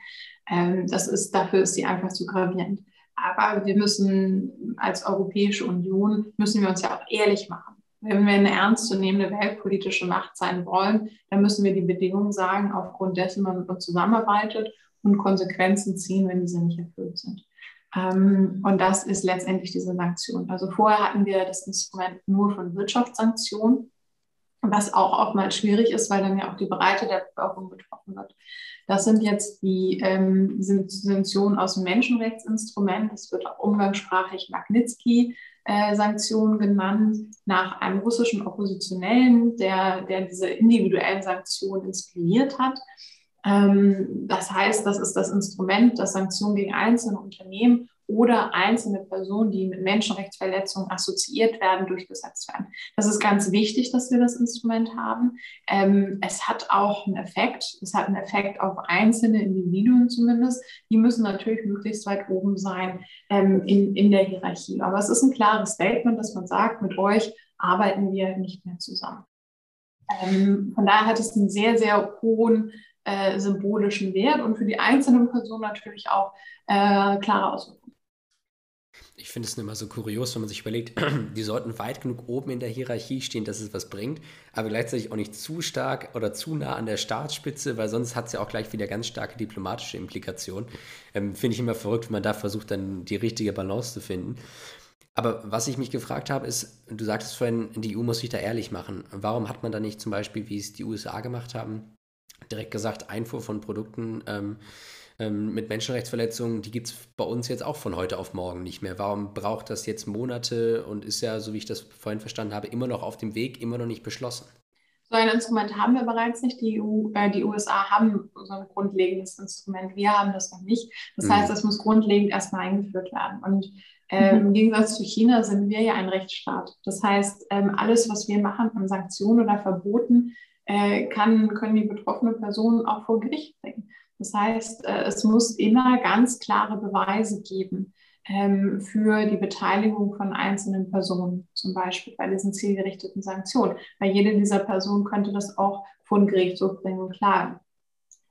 Ähm, das ist, dafür ist sie einfach zu gravierend. Aber wir müssen als Europäische Union, müssen wir uns ja auch ehrlich machen. Wenn wir eine ernstzunehmende weltpolitische Macht sein wollen, dann müssen wir die Bedingungen sagen, aufgrund dessen man mit uns zusammenarbeitet und Konsequenzen ziehen, wenn diese nicht erfüllt sind. Ähm, und das ist letztendlich diese Sanktion. Also vorher hatten wir das Instrument nur von Wirtschaftssanktionen. was auch oftmals schwierig ist, weil dann ja auch die Breite der Bevölkerung betroffen wird. Das sind jetzt die ähm, Sanktionen aus dem Menschenrechtsinstrument. Das wird auch umgangssprachlich Magnitsky-Sanktionen äh, genannt, nach einem russischen Oppositionellen, der, der diese individuellen Sanktionen inspiriert hat. Ähm, das heißt, das ist das Instrument, das Sanktionen gegen einzelne Unternehmen oder einzelne Personen, die mit Menschenrechtsverletzungen assoziiert werden, durchgesetzt werden. Das ist ganz wichtig, dass wir das Instrument haben. Ähm, es hat auch einen Effekt. Es hat einen Effekt auf einzelne Individuen zumindest. Die müssen natürlich möglichst weit oben sein ähm, in, in der Hierarchie. Aber es ist ein klares Statement, dass man sagt, mit euch arbeiten wir nicht mehr zusammen. Von daher hat es einen sehr, sehr hohen äh, symbolischen Wert und für die einzelnen Personen natürlich auch äh, klare Auswirkungen ich finde es immer so kurios, wenn man sich überlegt, die sollten weit genug oben in der Hierarchie stehen, dass es was bringt, aber gleichzeitig auch nicht zu stark oder zu nah an der Staatsspitze, weil sonst hat es ja auch gleich wieder ganz starke diplomatische Implikationen. Ähm, finde ich immer verrückt, wenn man da versucht, dann die richtige Balance zu finden. Aber was ich mich gefragt habe, ist, du sagtest vorhin, die EU muss sich da ehrlich machen. Warum hat man da nicht zum Beispiel, wie es die USA gemacht haben, direkt gesagt, Einfuhr von Produkten ähm, ähm, mit Menschenrechtsverletzungen, die gibt es bei uns jetzt auch von heute auf morgen nicht mehr. Warum braucht das jetzt Monate und ist ja, so wie ich das vorhin verstanden habe, immer noch auf dem Weg, immer noch nicht beschlossen? So ein Instrument haben wir bereits nicht. Die, EU, äh, die USA haben so ein grundlegendes Instrument. Wir haben das noch nicht. Das mhm. heißt, das muss grundlegend erstmal eingeführt werden. Und äh, im Gegensatz zu China sind wir ja ein Rechtsstaat. Das heißt, ähm, alles, was wir machen an Sanktionen oder Verboten, äh, kann, können die betroffenen Personen auch vor Gericht bringen. Das heißt, äh, es muss immer ganz klare Beweise geben ähm, für die Beteiligung von einzelnen Personen, zum Beispiel bei diesen zielgerichteten Sanktionen. Weil jede dieser Personen könnte das auch vor den Gerichtshof bringen und klagen.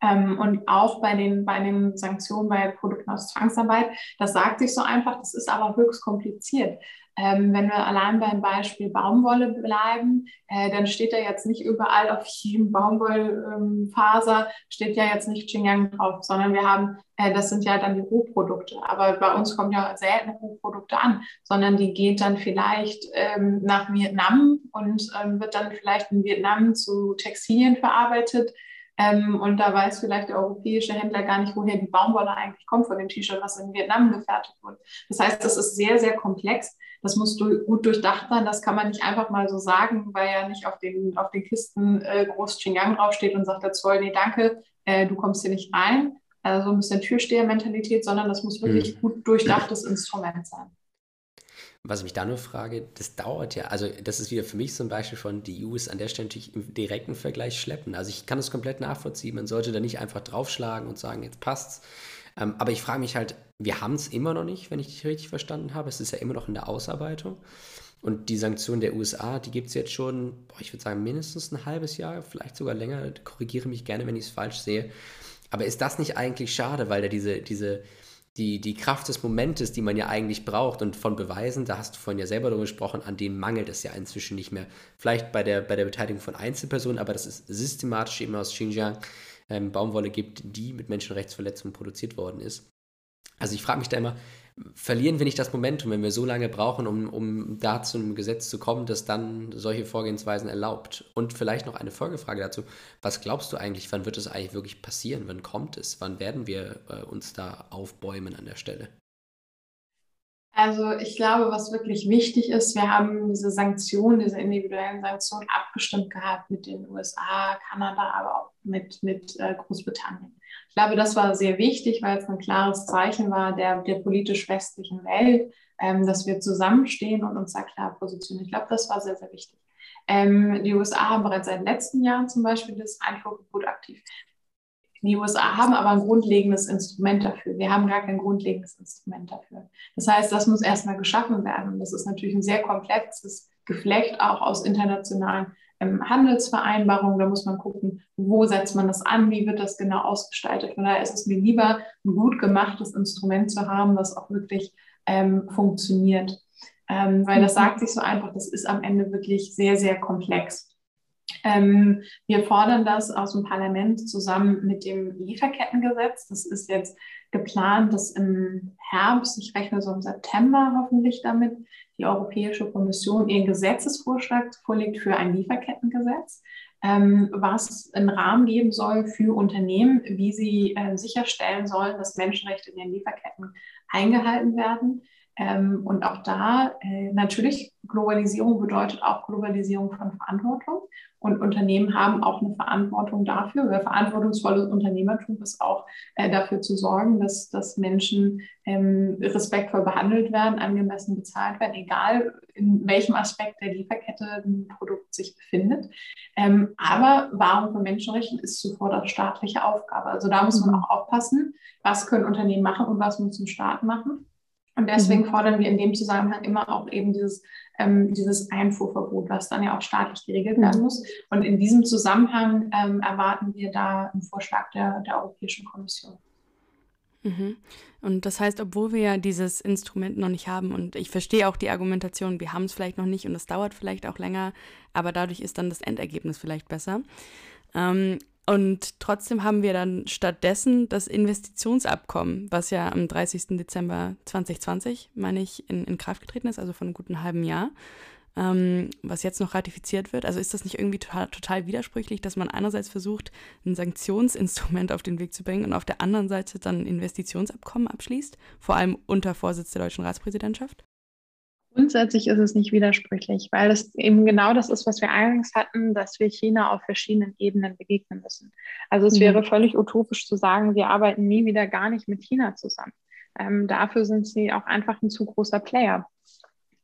Ähm, und auch bei den, bei den Sanktionen bei Produkten aus Zwangsarbeit, das sagt sich so einfach, das ist aber höchst kompliziert. Ähm, wenn wir allein beim Beispiel Baumwolle bleiben, äh, dann steht da jetzt nicht überall auf jedem Baumwollfaser, ähm, steht ja jetzt nicht Xinjiang drauf, sondern wir haben, äh, das sind ja dann die Rohprodukte. Aber bei uns kommen ja selten Rohprodukte an, sondern die geht dann vielleicht ähm, nach Vietnam und ähm, wird dann vielleicht in Vietnam zu Textilien verarbeitet. Ähm, und da weiß vielleicht der europäische Händler gar nicht, woher die Baumwolle eigentlich kommt von dem T-Shirt, was in Vietnam gefertigt wurde. Das heißt, das ist sehr, sehr komplex. Das muss du, gut durchdacht sein. Das kann man nicht einfach mal so sagen, weil ja nicht auf den, auf den Kisten äh, groß Xinjiang draufsteht und sagt der Zoll, nee, danke, äh, du kommst hier nicht rein. Also ein bisschen Türsteher-Mentalität, sondern das muss wirklich mhm. gut durchdachtes Instrument sein. Was ich mich da nur frage, das dauert ja, also das ist wieder für mich ein Beispiel von, die EU ist an der Stelle natürlich im direkten Vergleich schleppen. Also ich kann das komplett nachvollziehen, man sollte da nicht einfach draufschlagen und sagen, jetzt passt's. Ähm, aber ich frage mich halt, wir haben es immer noch nicht, wenn ich dich richtig verstanden habe. Es ist ja immer noch in der Ausarbeitung. Und die Sanktionen der USA, die gibt es jetzt schon, boah, ich würde sagen, mindestens ein halbes Jahr, vielleicht sogar länger. Korrigiere mich gerne, wenn ich es falsch sehe. Aber ist das nicht eigentlich schade, weil da diese, diese, die, die Kraft des Momentes, die man ja eigentlich braucht und von Beweisen, da hast du vorhin ja selber darüber gesprochen, an denen mangelt es ja inzwischen nicht mehr. Vielleicht bei der, bei der Beteiligung von Einzelpersonen, aber das ist systematisch eben aus Xinjiang ähm, Baumwolle gibt, die mit Menschenrechtsverletzungen produziert worden ist. Also ich frage mich da immer, verlieren wir nicht das Momentum, wenn wir so lange brauchen, um, um da zu einem Gesetz zu kommen, das dann solche Vorgehensweisen erlaubt? Und vielleicht noch eine Folgefrage dazu. Was glaubst du eigentlich, wann wird es eigentlich wirklich passieren? Wann kommt es? Wann werden wir äh, uns da aufbäumen an der Stelle? Also ich glaube, was wirklich wichtig ist, wir haben diese Sanktionen, diese individuellen Sanktionen abgestimmt gehabt mit den USA, Kanada, aber auch mit, mit äh, Großbritannien. Ich glaube, das war sehr wichtig, weil es ein klares Zeichen war der, der politisch-westlichen Welt, ähm, dass wir zusammenstehen und uns da klar positionieren. Ich glaube, das war sehr, sehr wichtig. Ähm, die USA haben bereits seit letzten Jahren zum Beispiel das Einfuhrgebot aktiv. Die USA haben aber ein grundlegendes Instrument dafür. Wir haben gar kein grundlegendes Instrument dafür. Das heißt, das muss erstmal geschaffen werden. Und das ist natürlich ein sehr komplexes Geflecht auch aus internationalen ähm, Handelsvereinbarungen. Da muss man gucken, wo setzt man das an, wie wird das genau ausgestaltet. Von daher ist es mir lieber, ein gut gemachtes Instrument zu haben, was auch wirklich ähm, funktioniert. Ähm, weil das sagt sich so einfach, das ist am Ende wirklich sehr, sehr komplex. Ähm, wir fordern das aus dem Parlament zusammen mit dem Lieferkettengesetz. Das ist jetzt geplant, dass im Herbst, ich rechne so im September hoffentlich damit, die Europäische Kommission ihren Gesetzesvorschlag vorlegt für ein Lieferkettengesetz, ähm, was einen Rahmen geben soll für Unternehmen, wie sie äh, sicherstellen sollen, dass Menschenrechte in den Lieferketten eingehalten werden. Ähm, und auch da äh, natürlich Globalisierung bedeutet auch Globalisierung von Verantwortung. Und Unternehmen haben auch eine Verantwortung dafür. Weil verantwortungsvolles Unternehmertum ist auch äh, dafür zu sorgen, dass, dass Menschen ähm, respektvoll behandelt werden, angemessen bezahlt werden, egal in welchem Aspekt der Lieferkette ein Produkt sich befindet. Ähm, aber Wahrung von Menschenrechten ist zuvor staatliche Aufgabe. Also da muss man auch aufpassen, was können Unternehmen machen und was muss ein Staat machen. Und deswegen mhm. fordern wir in dem Zusammenhang immer auch eben dieses, ähm, dieses Einfuhrverbot, was dann ja auch staatlich geregelt werden mhm. muss. Und in diesem Zusammenhang ähm, erwarten wir da einen Vorschlag der, der Europäischen Kommission. Mhm. Und das heißt, obwohl wir ja dieses Instrument noch nicht haben, und ich verstehe auch die Argumentation, wir haben es vielleicht noch nicht und es dauert vielleicht auch länger, aber dadurch ist dann das Endergebnis vielleicht besser. Ähm, und trotzdem haben wir dann stattdessen das Investitionsabkommen, was ja am 30. Dezember 2020, meine ich, in, in Kraft getreten ist, also von einem guten halben Jahr, ähm, was jetzt noch ratifiziert wird. Also ist das nicht irgendwie total, total widersprüchlich, dass man einerseits versucht, ein Sanktionsinstrument auf den Weg zu bringen und auf der anderen Seite dann ein Investitionsabkommen abschließt, vor allem unter Vorsitz der deutschen Ratspräsidentschaft? Grundsätzlich ist es nicht widersprüchlich, weil es eben genau das ist, was wir eingangs hatten, dass wir China auf verschiedenen Ebenen begegnen müssen. Also es mhm. wäre völlig utopisch zu sagen, wir arbeiten nie wieder gar nicht mit China zusammen. Ähm, dafür sind sie auch einfach ein zu großer Player.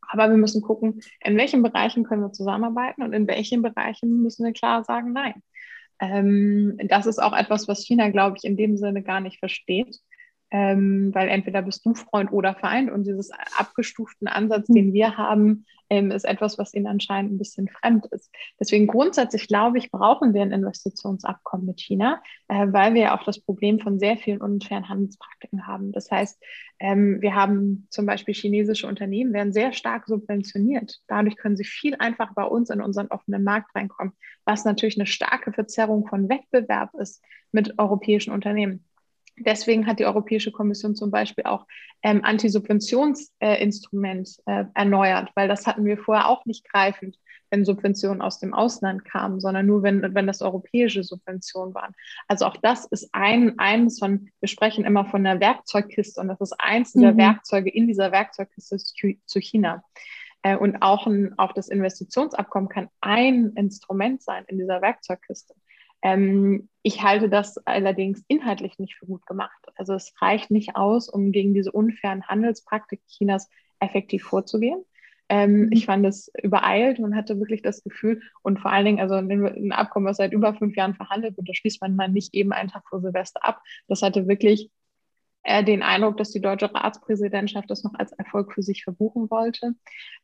Aber wir müssen gucken, in welchen Bereichen können wir zusammenarbeiten und in welchen Bereichen müssen wir klar sagen, nein. Ähm, das ist auch etwas, was China, glaube ich, in dem Sinne gar nicht versteht ähm, weil entweder bist du Freund oder Feind und dieses abgestuften Ansatz, den hm. wir haben, ähm, ist etwas, was ihnen anscheinend ein bisschen fremd ist. Deswegen grundsätzlich glaube ich, brauchen wir ein Investitionsabkommen mit China, äh, weil wir ja auch das Problem von sehr vielen unfairen Handelspraktiken haben. Das heißt, ähm, wir haben zum Beispiel chinesische Unternehmen, werden sehr stark subventioniert. Dadurch können sie viel einfacher bei uns in unseren offenen Markt reinkommen, was natürlich eine starke Verzerrung von Wettbewerb ist mit europäischen Unternehmen. Deswegen hat die Europäische Kommission zum Beispiel auch ähm, Antisubventionsinstrument äh, erneuert, weil das hatten wir vorher auch nicht greifend, wenn Subventionen aus dem Ausland kamen, sondern nur wenn, wenn das europäische Subventionen waren. Also auch das ist ein, eines von, wir sprechen immer von der Werkzeugkiste und das ist eins mhm. der Werkzeuge in dieser Werkzeugkiste zu, zu China. Äh, und auch, ein, auch das Investitionsabkommen kann ein Instrument sein in dieser Werkzeugkiste. Ähm, ich halte das allerdings inhaltlich nicht für gut gemacht. Also es reicht nicht aus, um gegen diese unfairen Handelspraktiken Chinas effektiv vorzugehen. Ähm, mhm. ich fand es übereilt und hatte wirklich das Gefühl, und vor allen Dingen, also ein Abkommen, was seit über fünf Jahren verhandelt wird, das schließt man mal nicht eben einen Tag vor Silvester ab. Das hatte wirklich äh, den Eindruck, dass die deutsche Ratspräsidentschaft das noch als Erfolg für sich verbuchen wollte.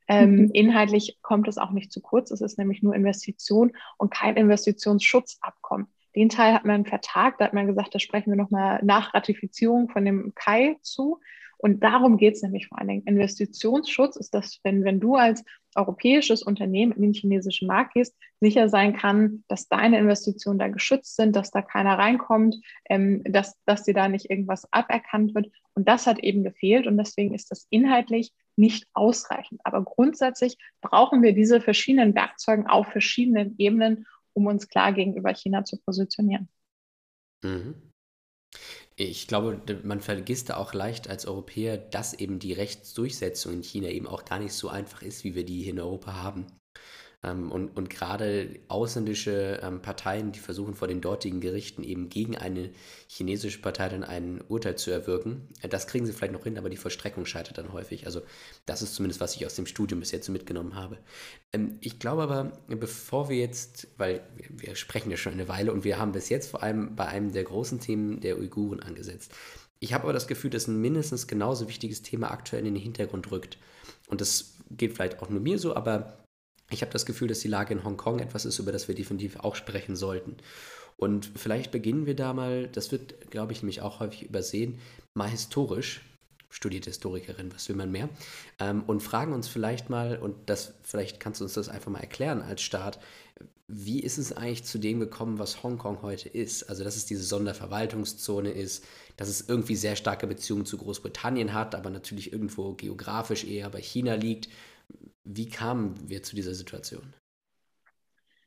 Ähm, mhm. Inhaltlich kommt es auch nicht zu kurz. Es ist nämlich nur Investition und kein Investitionsschutzabkommen. Den Teil hat man vertagt, da hat man gesagt, da sprechen wir nochmal nach Ratifizierung von dem KAI zu. Und darum geht es nämlich vor allen Dingen. Investitionsschutz ist das, wenn, wenn du als europäisches Unternehmen in den chinesischen Markt gehst, sicher sein kann, dass deine Investitionen da geschützt sind, dass da keiner reinkommt, ähm, dass, dass dir da nicht irgendwas aberkannt wird. Und das hat eben gefehlt und deswegen ist das inhaltlich nicht ausreichend. Aber grundsätzlich brauchen wir diese verschiedenen Werkzeuge auf verschiedenen Ebenen, um uns klar gegenüber China zu positionieren. Mhm. Ich glaube, man vergisst da auch leicht als Europäer, dass eben die Rechtsdurchsetzung in China eben auch gar nicht so einfach ist, wie wir die hier in Europa haben. Ähm, und, und gerade ausländische ähm, Parteien, die versuchen vor den dortigen Gerichten eben gegen eine chinesische Partei dann ein Urteil zu erwirken, äh, das kriegen sie vielleicht noch hin, aber die Vollstreckung scheitert dann häufig. Also das ist zumindest, was ich aus dem Studium bis jetzt mitgenommen habe. Ähm, ich glaube aber, bevor wir jetzt, weil wir sprechen ja schon eine Weile und wir haben bis jetzt vor allem bei einem der großen Themen der Uiguren angesetzt. Ich habe aber das Gefühl, dass ein mindestens genauso wichtiges Thema aktuell in den Hintergrund rückt. Und das geht vielleicht auch nur mir so, aber ich habe das Gefühl, dass die Lage in Hongkong etwas ist, über das wir definitiv auch sprechen sollten. Und vielleicht beginnen wir da mal, das wird, glaube ich, nämlich auch häufig übersehen, mal historisch. studierte Historikerin, was will man mehr? Ähm, und fragen uns vielleicht mal, und das vielleicht kannst du uns das einfach mal erklären als Staat, wie ist es eigentlich zu dem gekommen, was Hongkong heute ist? Also, dass es diese Sonderverwaltungszone ist, dass es irgendwie sehr starke Beziehungen zu Großbritannien hat, aber natürlich irgendwo geografisch eher bei China liegt. Wie kamen wir zu dieser Situation?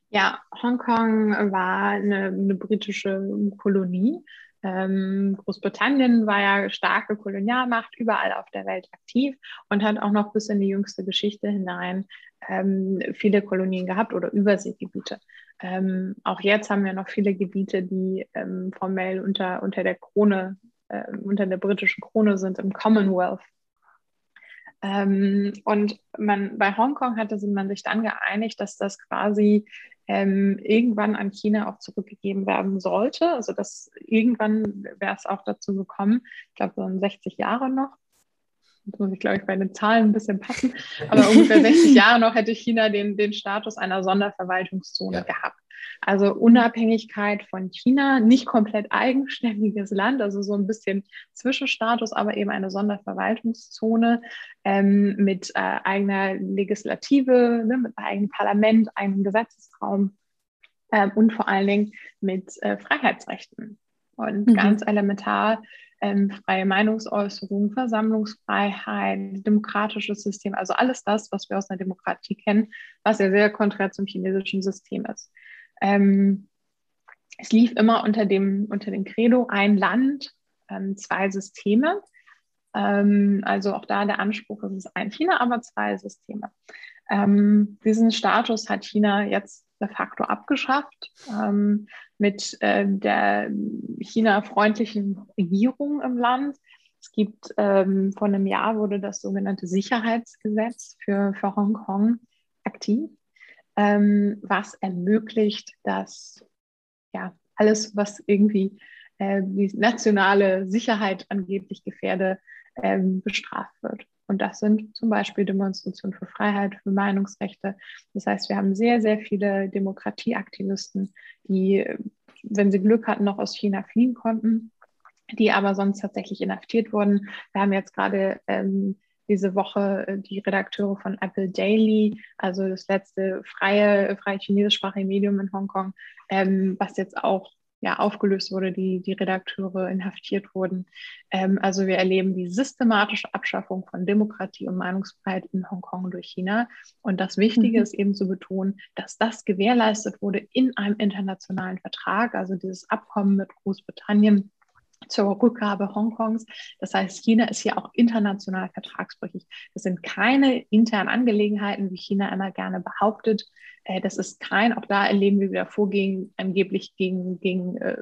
Ja, Hongkong war eine, eine britische Kolonie. Ähm, Großbritannien war ja starke Kolonialmacht, überall auf der Welt aktiv und hat auch noch bis in die jüngste Geschichte hinein ähm, viele Kolonien gehabt oder Überseegebiete. Ähm, auch jetzt haben wir noch viele Gebiete, die ähm, formell unter, unter der Krone, äh, unter der britischen Krone sind, im Commonwealth. Ähm, und man, bei Hongkong hatte man sich dann geeinigt, dass das quasi ähm, irgendwann an China auch zurückgegeben werden sollte. Also dass irgendwann wäre es auch dazu gekommen, ich glaube so in 60 Jahre noch. Jetzt muss ich, glaube ich, bei den Zahlen ein bisschen passen, aber ungefähr 60 Jahre noch hätte China den, den Status einer Sonderverwaltungszone ja. gehabt. Also Unabhängigkeit von China, nicht komplett eigenständiges Land, also so ein bisschen Zwischenstatus, aber eben eine Sonderverwaltungszone ähm, mit äh, eigener Legislative, ne, mit eigenem Parlament, eigenem Gesetzesraum äh, und vor allen Dingen mit äh, Freiheitsrechten. Und mhm. ganz elementar ähm, freie Meinungsäußerung, Versammlungsfreiheit, demokratisches System, also alles das, was wir aus einer Demokratie kennen, was ja sehr konträr zum chinesischen System ist. Ähm, es lief immer unter dem, unter dem Credo ein Land, ähm, zwei Systeme. Ähm, also auch da der Anspruch, es ist ein China, aber zwei Systeme. Ähm, diesen Status hat China jetzt de facto abgeschafft ähm, mit äh, der China-freundlichen Regierung im Land. Es gibt ähm, vor einem Jahr wurde das sogenannte Sicherheitsgesetz für, für Hongkong aktiv ähm, was ermöglicht, dass ja alles, was irgendwie äh, die nationale Sicherheit angeblich gefährde, ähm, bestraft wird. Und das sind zum Beispiel Demonstrationen für Freiheit, für Meinungsrechte. Das heißt, wir haben sehr, sehr viele Demokratieaktivisten, die, wenn sie Glück hatten, noch aus China fliehen konnten, die aber sonst tatsächlich inhaftiert wurden. Wir haben jetzt gerade ähm, diese Woche äh, die Redakteure von Apple Daily, also das letzte freie, freie chinesischsprachige Medium in Hongkong, ähm, was jetzt auch ja, aufgelöst wurde, die, die Redakteure inhaftiert wurden. Ähm, also wir erleben die systematische Abschaffung von Demokratie und Meinungsfreiheit in Hongkong durch China. Und das Wichtige mhm. ist eben zu betonen, dass das gewährleistet wurde in einem internationalen Vertrag, also dieses Abkommen mit Großbritannien zur Rückgabe Hongkongs. Das heißt, China ist hier auch international vertragsbrüchig. Das sind keine internen Angelegenheiten, wie China immer gerne behauptet. Äh, das ist kein, auch da erleben wir wieder Vorgehen angeblich gegen, gegen äh,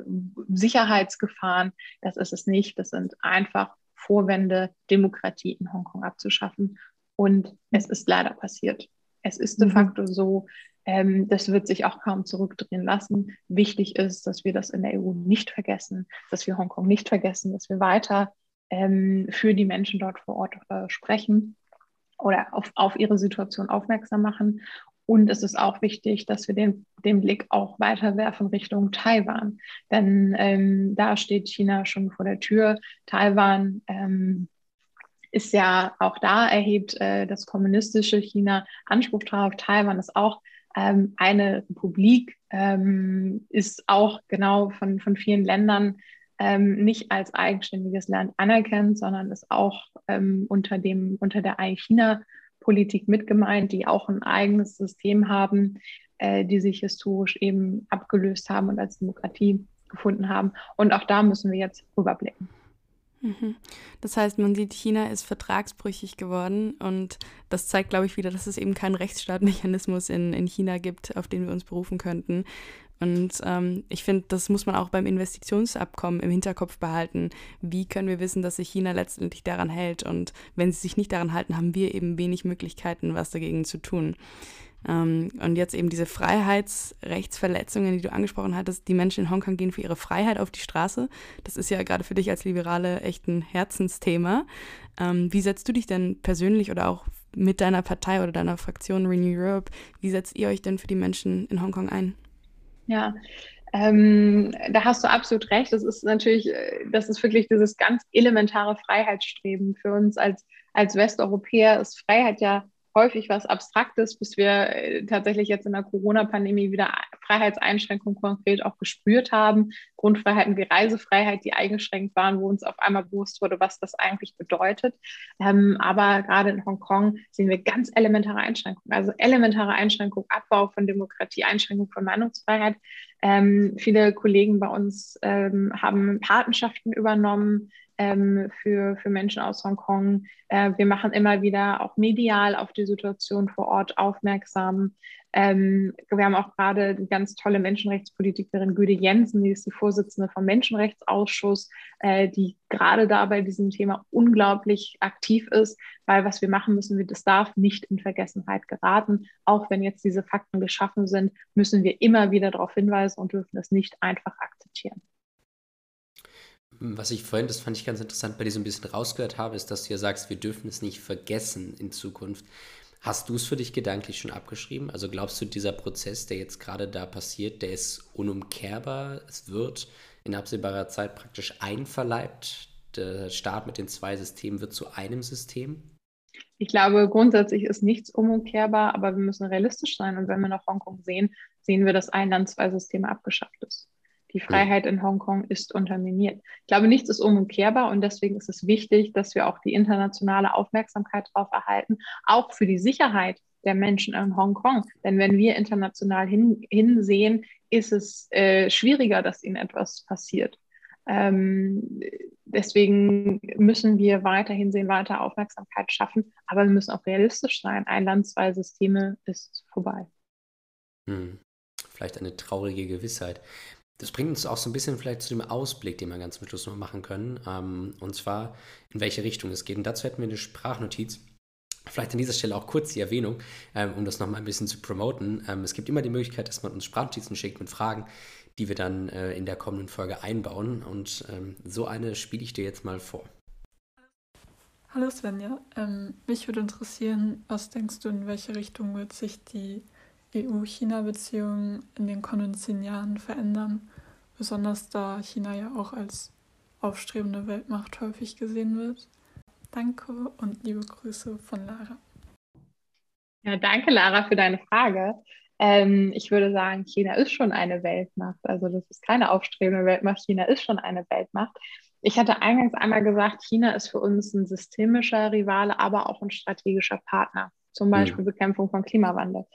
Sicherheitsgefahren. Das ist es nicht. Das sind einfach Vorwände, Demokratie in Hongkong abzuschaffen. Und es ist leider passiert. Es ist de mhm. facto so, ähm, das wird sich auch kaum zurückdrehen lassen. Wichtig ist, dass wir das in der EU nicht vergessen, dass wir Hongkong nicht vergessen, dass wir weiter ähm, für die Menschen dort vor Ort äh, sprechen oder auf, auf ihre Situation aufmerksam machen. Und es ist auch wichtig, dass wir den, den Blick auch weiter werfen Richtung Taiwan. Denn ähm, da steht China schon vor der Tür. Taiwan ähm, ist ja auch da erhebt äh, das kommunistische China Anspruch drauf. Taiwan ist auch ähm, eine Republik ähm, ist auch genau von, von vielen Ländern ähm, nicht als eigenständiges Land anerkannt, sondern ist auch ähm, unter, dem, unter der China-Politik mitgemeint, die auch ein eigenes System haben, äh, die sich historisch eben abgelöst haben und als Demokratie gefunden haben. Und auch da müssen wir jetzt rüberblicken. Mhm. Das heißt, man sieht, China ist vertragsbrüchig geworden und das zeigt, glaube ich, wieder, dass es eben keinen Rechtsstaatmechanismus in, in China gibt, auf den wir uns berufen könnten. Und ähm, ich finde, das muss man auch beim Investitionsabkommen im Hinterkopf behalten. Wie können wir wissen, dass sich China letztendlich daran hält? Und wenn sie sich nicht daran halten, haben wir eben wenig Möglichkeiten, was dagegen zu tun. Ähm, und jetzt eben diese Freiheitsrechtsverletzungen, die du angesprochen hattest, die Menschen in Hongkong gehen für ihre Freiheit auf die Straße. Das ist ja gerade für dich als Liberale echt ein Herzensthema. Ähm, wie setzt du dich denn persönlich oder auch mit deiner Partei oder deiner Fraktion Renew Europe, wie setzt ihr euch denn für die Menschen in Hongkong ein? Ja, Ähm, da hast du absolut recht. Das ist natürlich, äh, das ist wirklich dieses ganz elementare Freiheitsstreben für uns als, als Westeuropäer ist Freiheit ja häufig was Abstraktes, bis wir äh, tatsächlich jetzt in der Corona-Pandemie wieder Freiheitseinschränkungen konkret auch gespürt haben. Grundfreiheiten wie Reisefreiheit, die eingeschränkt waren, wo uns auf einmal bewusst wurde, was das eigentlich bedeutet. Ähm, aber gerade in Hongkong sehen wir ganz elementare Einschränkungen, also elementare Einschränkungen, Abbau von Demokratie, Einschränkung von Meinungsfreiheit. Ähm, viele Kollegen bei uns ähm, haben Patenschaften übernommen ähm, für, für Menschen aus Hongkong. Äh, wir machen immer wieder auch medial auf die Situation vor Ort aufmerksam. Ähm, wir haben auch gerade die ganz tolle Menschenrechtspolitikerin Güde Jensen, die ist die Vorsitzende vom Menschenrechtsausschuss, äh, die gerade da bei diesem Thema unglaublich aktiv ist, weil was wir machen müssen, das darf nicht in Vergessenheit geraten. Auch wenn jetzt diese Fakten geschaffen sind, müssen wir immer wieder darauf hinweisen und dürfen das nicht einfach akzeptieren. Was ich vorhin, das fand ich ganz interessant, bei dir so ein bisschen rausgehört habe, ist, dass du ja sagst, wir dürfen es nicht vergessen in Zukunft. Hast du es für dich gedanklich schon abgeschrieben? Also glaubst du, dieser Prozess, der jetzt gerade da passiert, der ist unumkehrbar? Es wird in absehbarer Zeit praktisch einverleibt. Der Staat mit den zwei Systemen wird zu einem System? Ich glaube, grundsätzlich ist nichts unumkehrbar, aber wir müssen realistisch sein. Und wenn wir nach Hongkong sehen, sehen wir, dass ein Land, zwei Systeme abgeschafft ist. Die Freiheit in Hongkong ist unterminiert. Ich glaube, nichts ist unumkehrbar und deswegen ist es wichtig, dass wir auch die internationale Aufmerksamkeit darauf erhalten, auch für die Sicherheit der Menschen in Hongkong. Denn wenn wir international hin, hinsehen, ist es äh, schwieriger, dass ihnen etwas passiert. Ähm, deswegen müssen wir weiterhin sehen, weiter Aufmerksamkeit schaffen, aber wir müssen auch realistisch sein. Ein Land, zwei Systeme ist vorbei. Hm. Vielleicht eine traurige Gewissheit. Das bringt uns auch so ein bisschen vielleicht zu dem Ausblick, den wir ganz zum Schluss noch machen können. Ähm, und zwar, in welche Richtung es geht. Und dazu hätten wir eine Sprachnotiz. Vielleicht an dieser Stelle auch kurz die Erwähnung, ähm, um das nochmal ein bisschen zu promoten. Ähm, es gibt immer die Möglichkeit, dass man uns Sprachnotizen schickt mit Fragen, die wir dann äh, in der kommenden Folge einbauen. Und ähm, so eine spiele ich dir jetzt mal vor. Hallo Svenja, ähm, mich würde interessieren, was denkst du, in welche Richtung wird sich die EU-China-Beziehungen in den kommenden zehn Jahren verändern, besonders da China ja auch als aufstrebende Weltmacht häufig gesehen wird. Danke und liebe Grüße von Lara. Ja, danke Lara für deine Frage. Ähm, ich würde sagen, China ist schon eine Weltmacht. Also das ist keine aufstrebende Weltmacht. China ist schon eine Weltmacht. Ich hatte eingangs einmal gesagt, China ist für uns ein systemischer Rivale, aber auch ein strategischer Partner, zum Beispiel mhm. Bekämpfung von Klimawandel.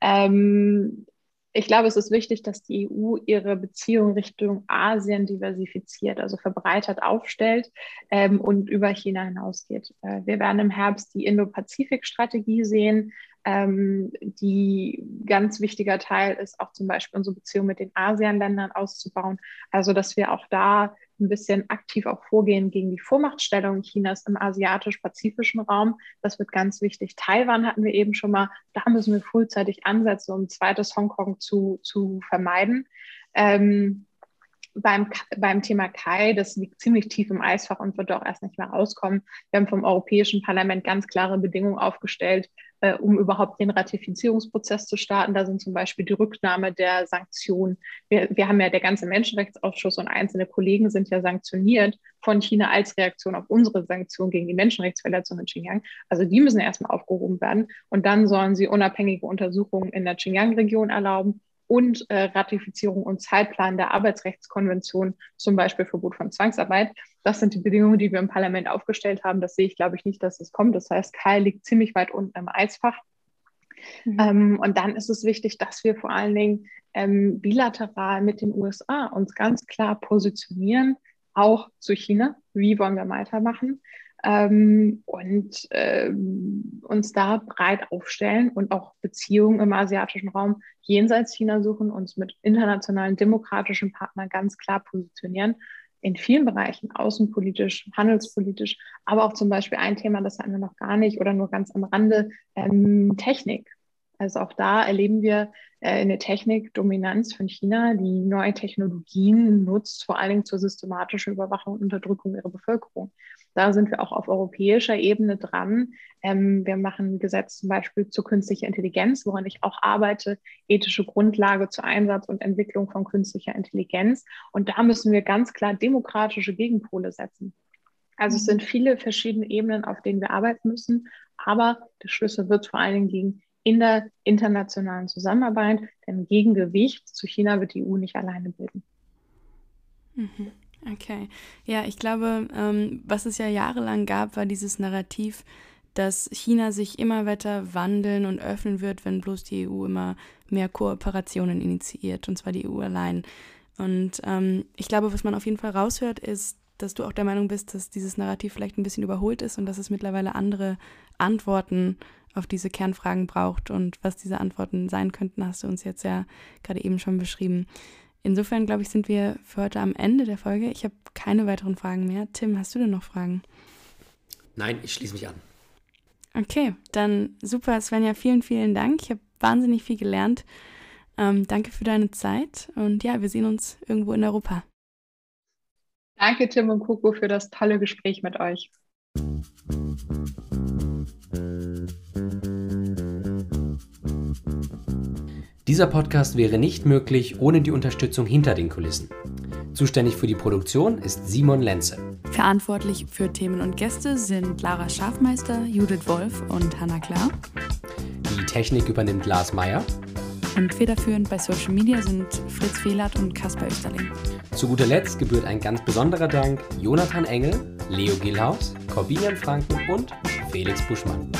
Ähm, ich glaube, es ist wichtig, dass die EU ihre Beziehung Richtung Asien diversifiziert, also verbreitert aufstellt ähm, und über China hinausgeht. Äh, wir werden im Herbst die Indo-Pazifik-Strategie sehen, ähm, die ganz wichtiger Teil ist, auch zum Beispiel unsere Beziehung mit den ASEAN-Ländern auszubauen. Also, dass wir auch da ein bisschen aktiv auch vorgehen gegen die Vormachtstellung Chinas im asiatisch-pazifischen Raum. Das wird ganz wichtig. Taiwan hatten wir eben schon mal. Da müssen wir frühzeitig ansetzen, um zweites Hongkong zu, zu vermeiden. Ähm, beim, beim Thema Kai, das liegt ziemlich tief im Eisfach und wird auch erst nicht mehr rauskommen. Wir haben vom Europäischen Parlament ganz klare Bedingungen aufgestellt, äh, um überhaupt den Ratifizierungsprozess zu starten. Da sind zum Beispiel die Rücknahme der Sanktionen. Wir, wir haben ja der ganze Menschenrechtsausschuss und einzelne Kollegen sind ja sanktioniert von China als Reaktion auf unsere Sanktionen gegen die Menschenrechtsverletzungen in Xinjiang. Also die müssen erstmal aufgehoben werden und dann sollen sie unabhängige Untersuchungen in der Xinjiang-Region erlauben und äh, Ratifizierung und Zeitplan der Arbeitsrechtskonvention, zum Beispiel Verbot von Zwangsarbeit. Das sind die Bedingungen, die wir im Parlament aufgestellt haben. Das sehe ich, glaube ich, nicht, dass es kommt. Das heißt, Kai liegt ziemlich weit unten im Eisfach. Mhm. Ähm, und dann ist es wichtig, dass wir vor allen Dingen ähm, bilateral mit den USA uns ganz klar positionieren, auch zu China. Wie wollen wir weitermachen? Ähm, und ähm, uns da breit aufstellen und auch Beziehungen im asiatischen Raum jenseits China suchen, uns mit internationalen demokratischen Partnern ganz klar positionieren. In vielen Bereichen, außenpolitisch, handelspolitisch, aber auch zum Beispiel ein Thema, das hatten wir noch gar nicht oder nur ganz am Rande, ähm, Technik. Also auch da erleben wir äh, eine Technikdominanz von China, die neue Technologien nutzt, vor allen Dingen zur systematischen Überwachung und Unterdrückung ihrer Bevölkerung. Da sind wir auch auf europäischer Ebene dran. Ähm, wir machen ein Gesetz zum Beispiel zur künstlichen Intelligenz, woran ich auch arbeite, ethische Grundlage zur Einsatz und Entwicklung von künstlicher Intelligenz. Und da müssen wir ganz klar demokratische Gegenpole setzen. Also es sind viele verschiedene Ebenen, auf denen wir arbeiten müssen. Aber der Schlüssel wird vor allen Dingen liegen in der internationalen Zusammenarbeit. Denn Gegengewicht zu China wird die EU nicht alleine bilden. Mhm. Okay. Ja, ich glaube, ähm, was es ja jahrelang gab, war dieses Narrativ, dass China sich immer weiter wandeln und öffnen wird, wenn bloß die EU immer mehr Kooperationen initiiert, und zwar die EU allein. Und ähm, ich glaube, was man auf jeden Fall raushört, ist, dass du auch der Meinung bist, dass dieses Narrativ vielleicht ein bisschen überholt ist und dass es mittlerweile andere Antworten auf diese Kernfragen braucht. Und was diese Antworten sein könnten, hast du uns jetzt ja gerade eben schon beschrieben. Insofern, glaube ich, sind wir für heute am Ende der Folge. Ich habe keine weiteren Fragen mehr. Tim, hast du denn noch Fragen? Nein, ich schließe mich an. Okay, dann super, Svenja, vielen, vielen Dank. Ich habe wahnsinnig viel gelernt. Ähm, danke für deine Zeit und ja, wir sehen uns irgendwo in Europa. Danke, Tim und Coco, für das tolle Gespräch mit euch. Dieser Podcast wäre nicht möglich ohne die Unterstützung hinter den Kulissen. Zuständig für die Produktion ist Simon Lenze. Verantwortlich für Themen und Gäste sind Lara Schafmeister, Judith Wolf und Hanna Klar. Die Technik übernimmt Lars Meyer. Und federführend bei Social Media sind Fritz Fehlert und Kaspar Österling. Zu guter Letzt gebührt ein ganz besonderer Dank Jonathan Engel, Leo Gillhaus, Corbinian Franken und Felix Buschmann.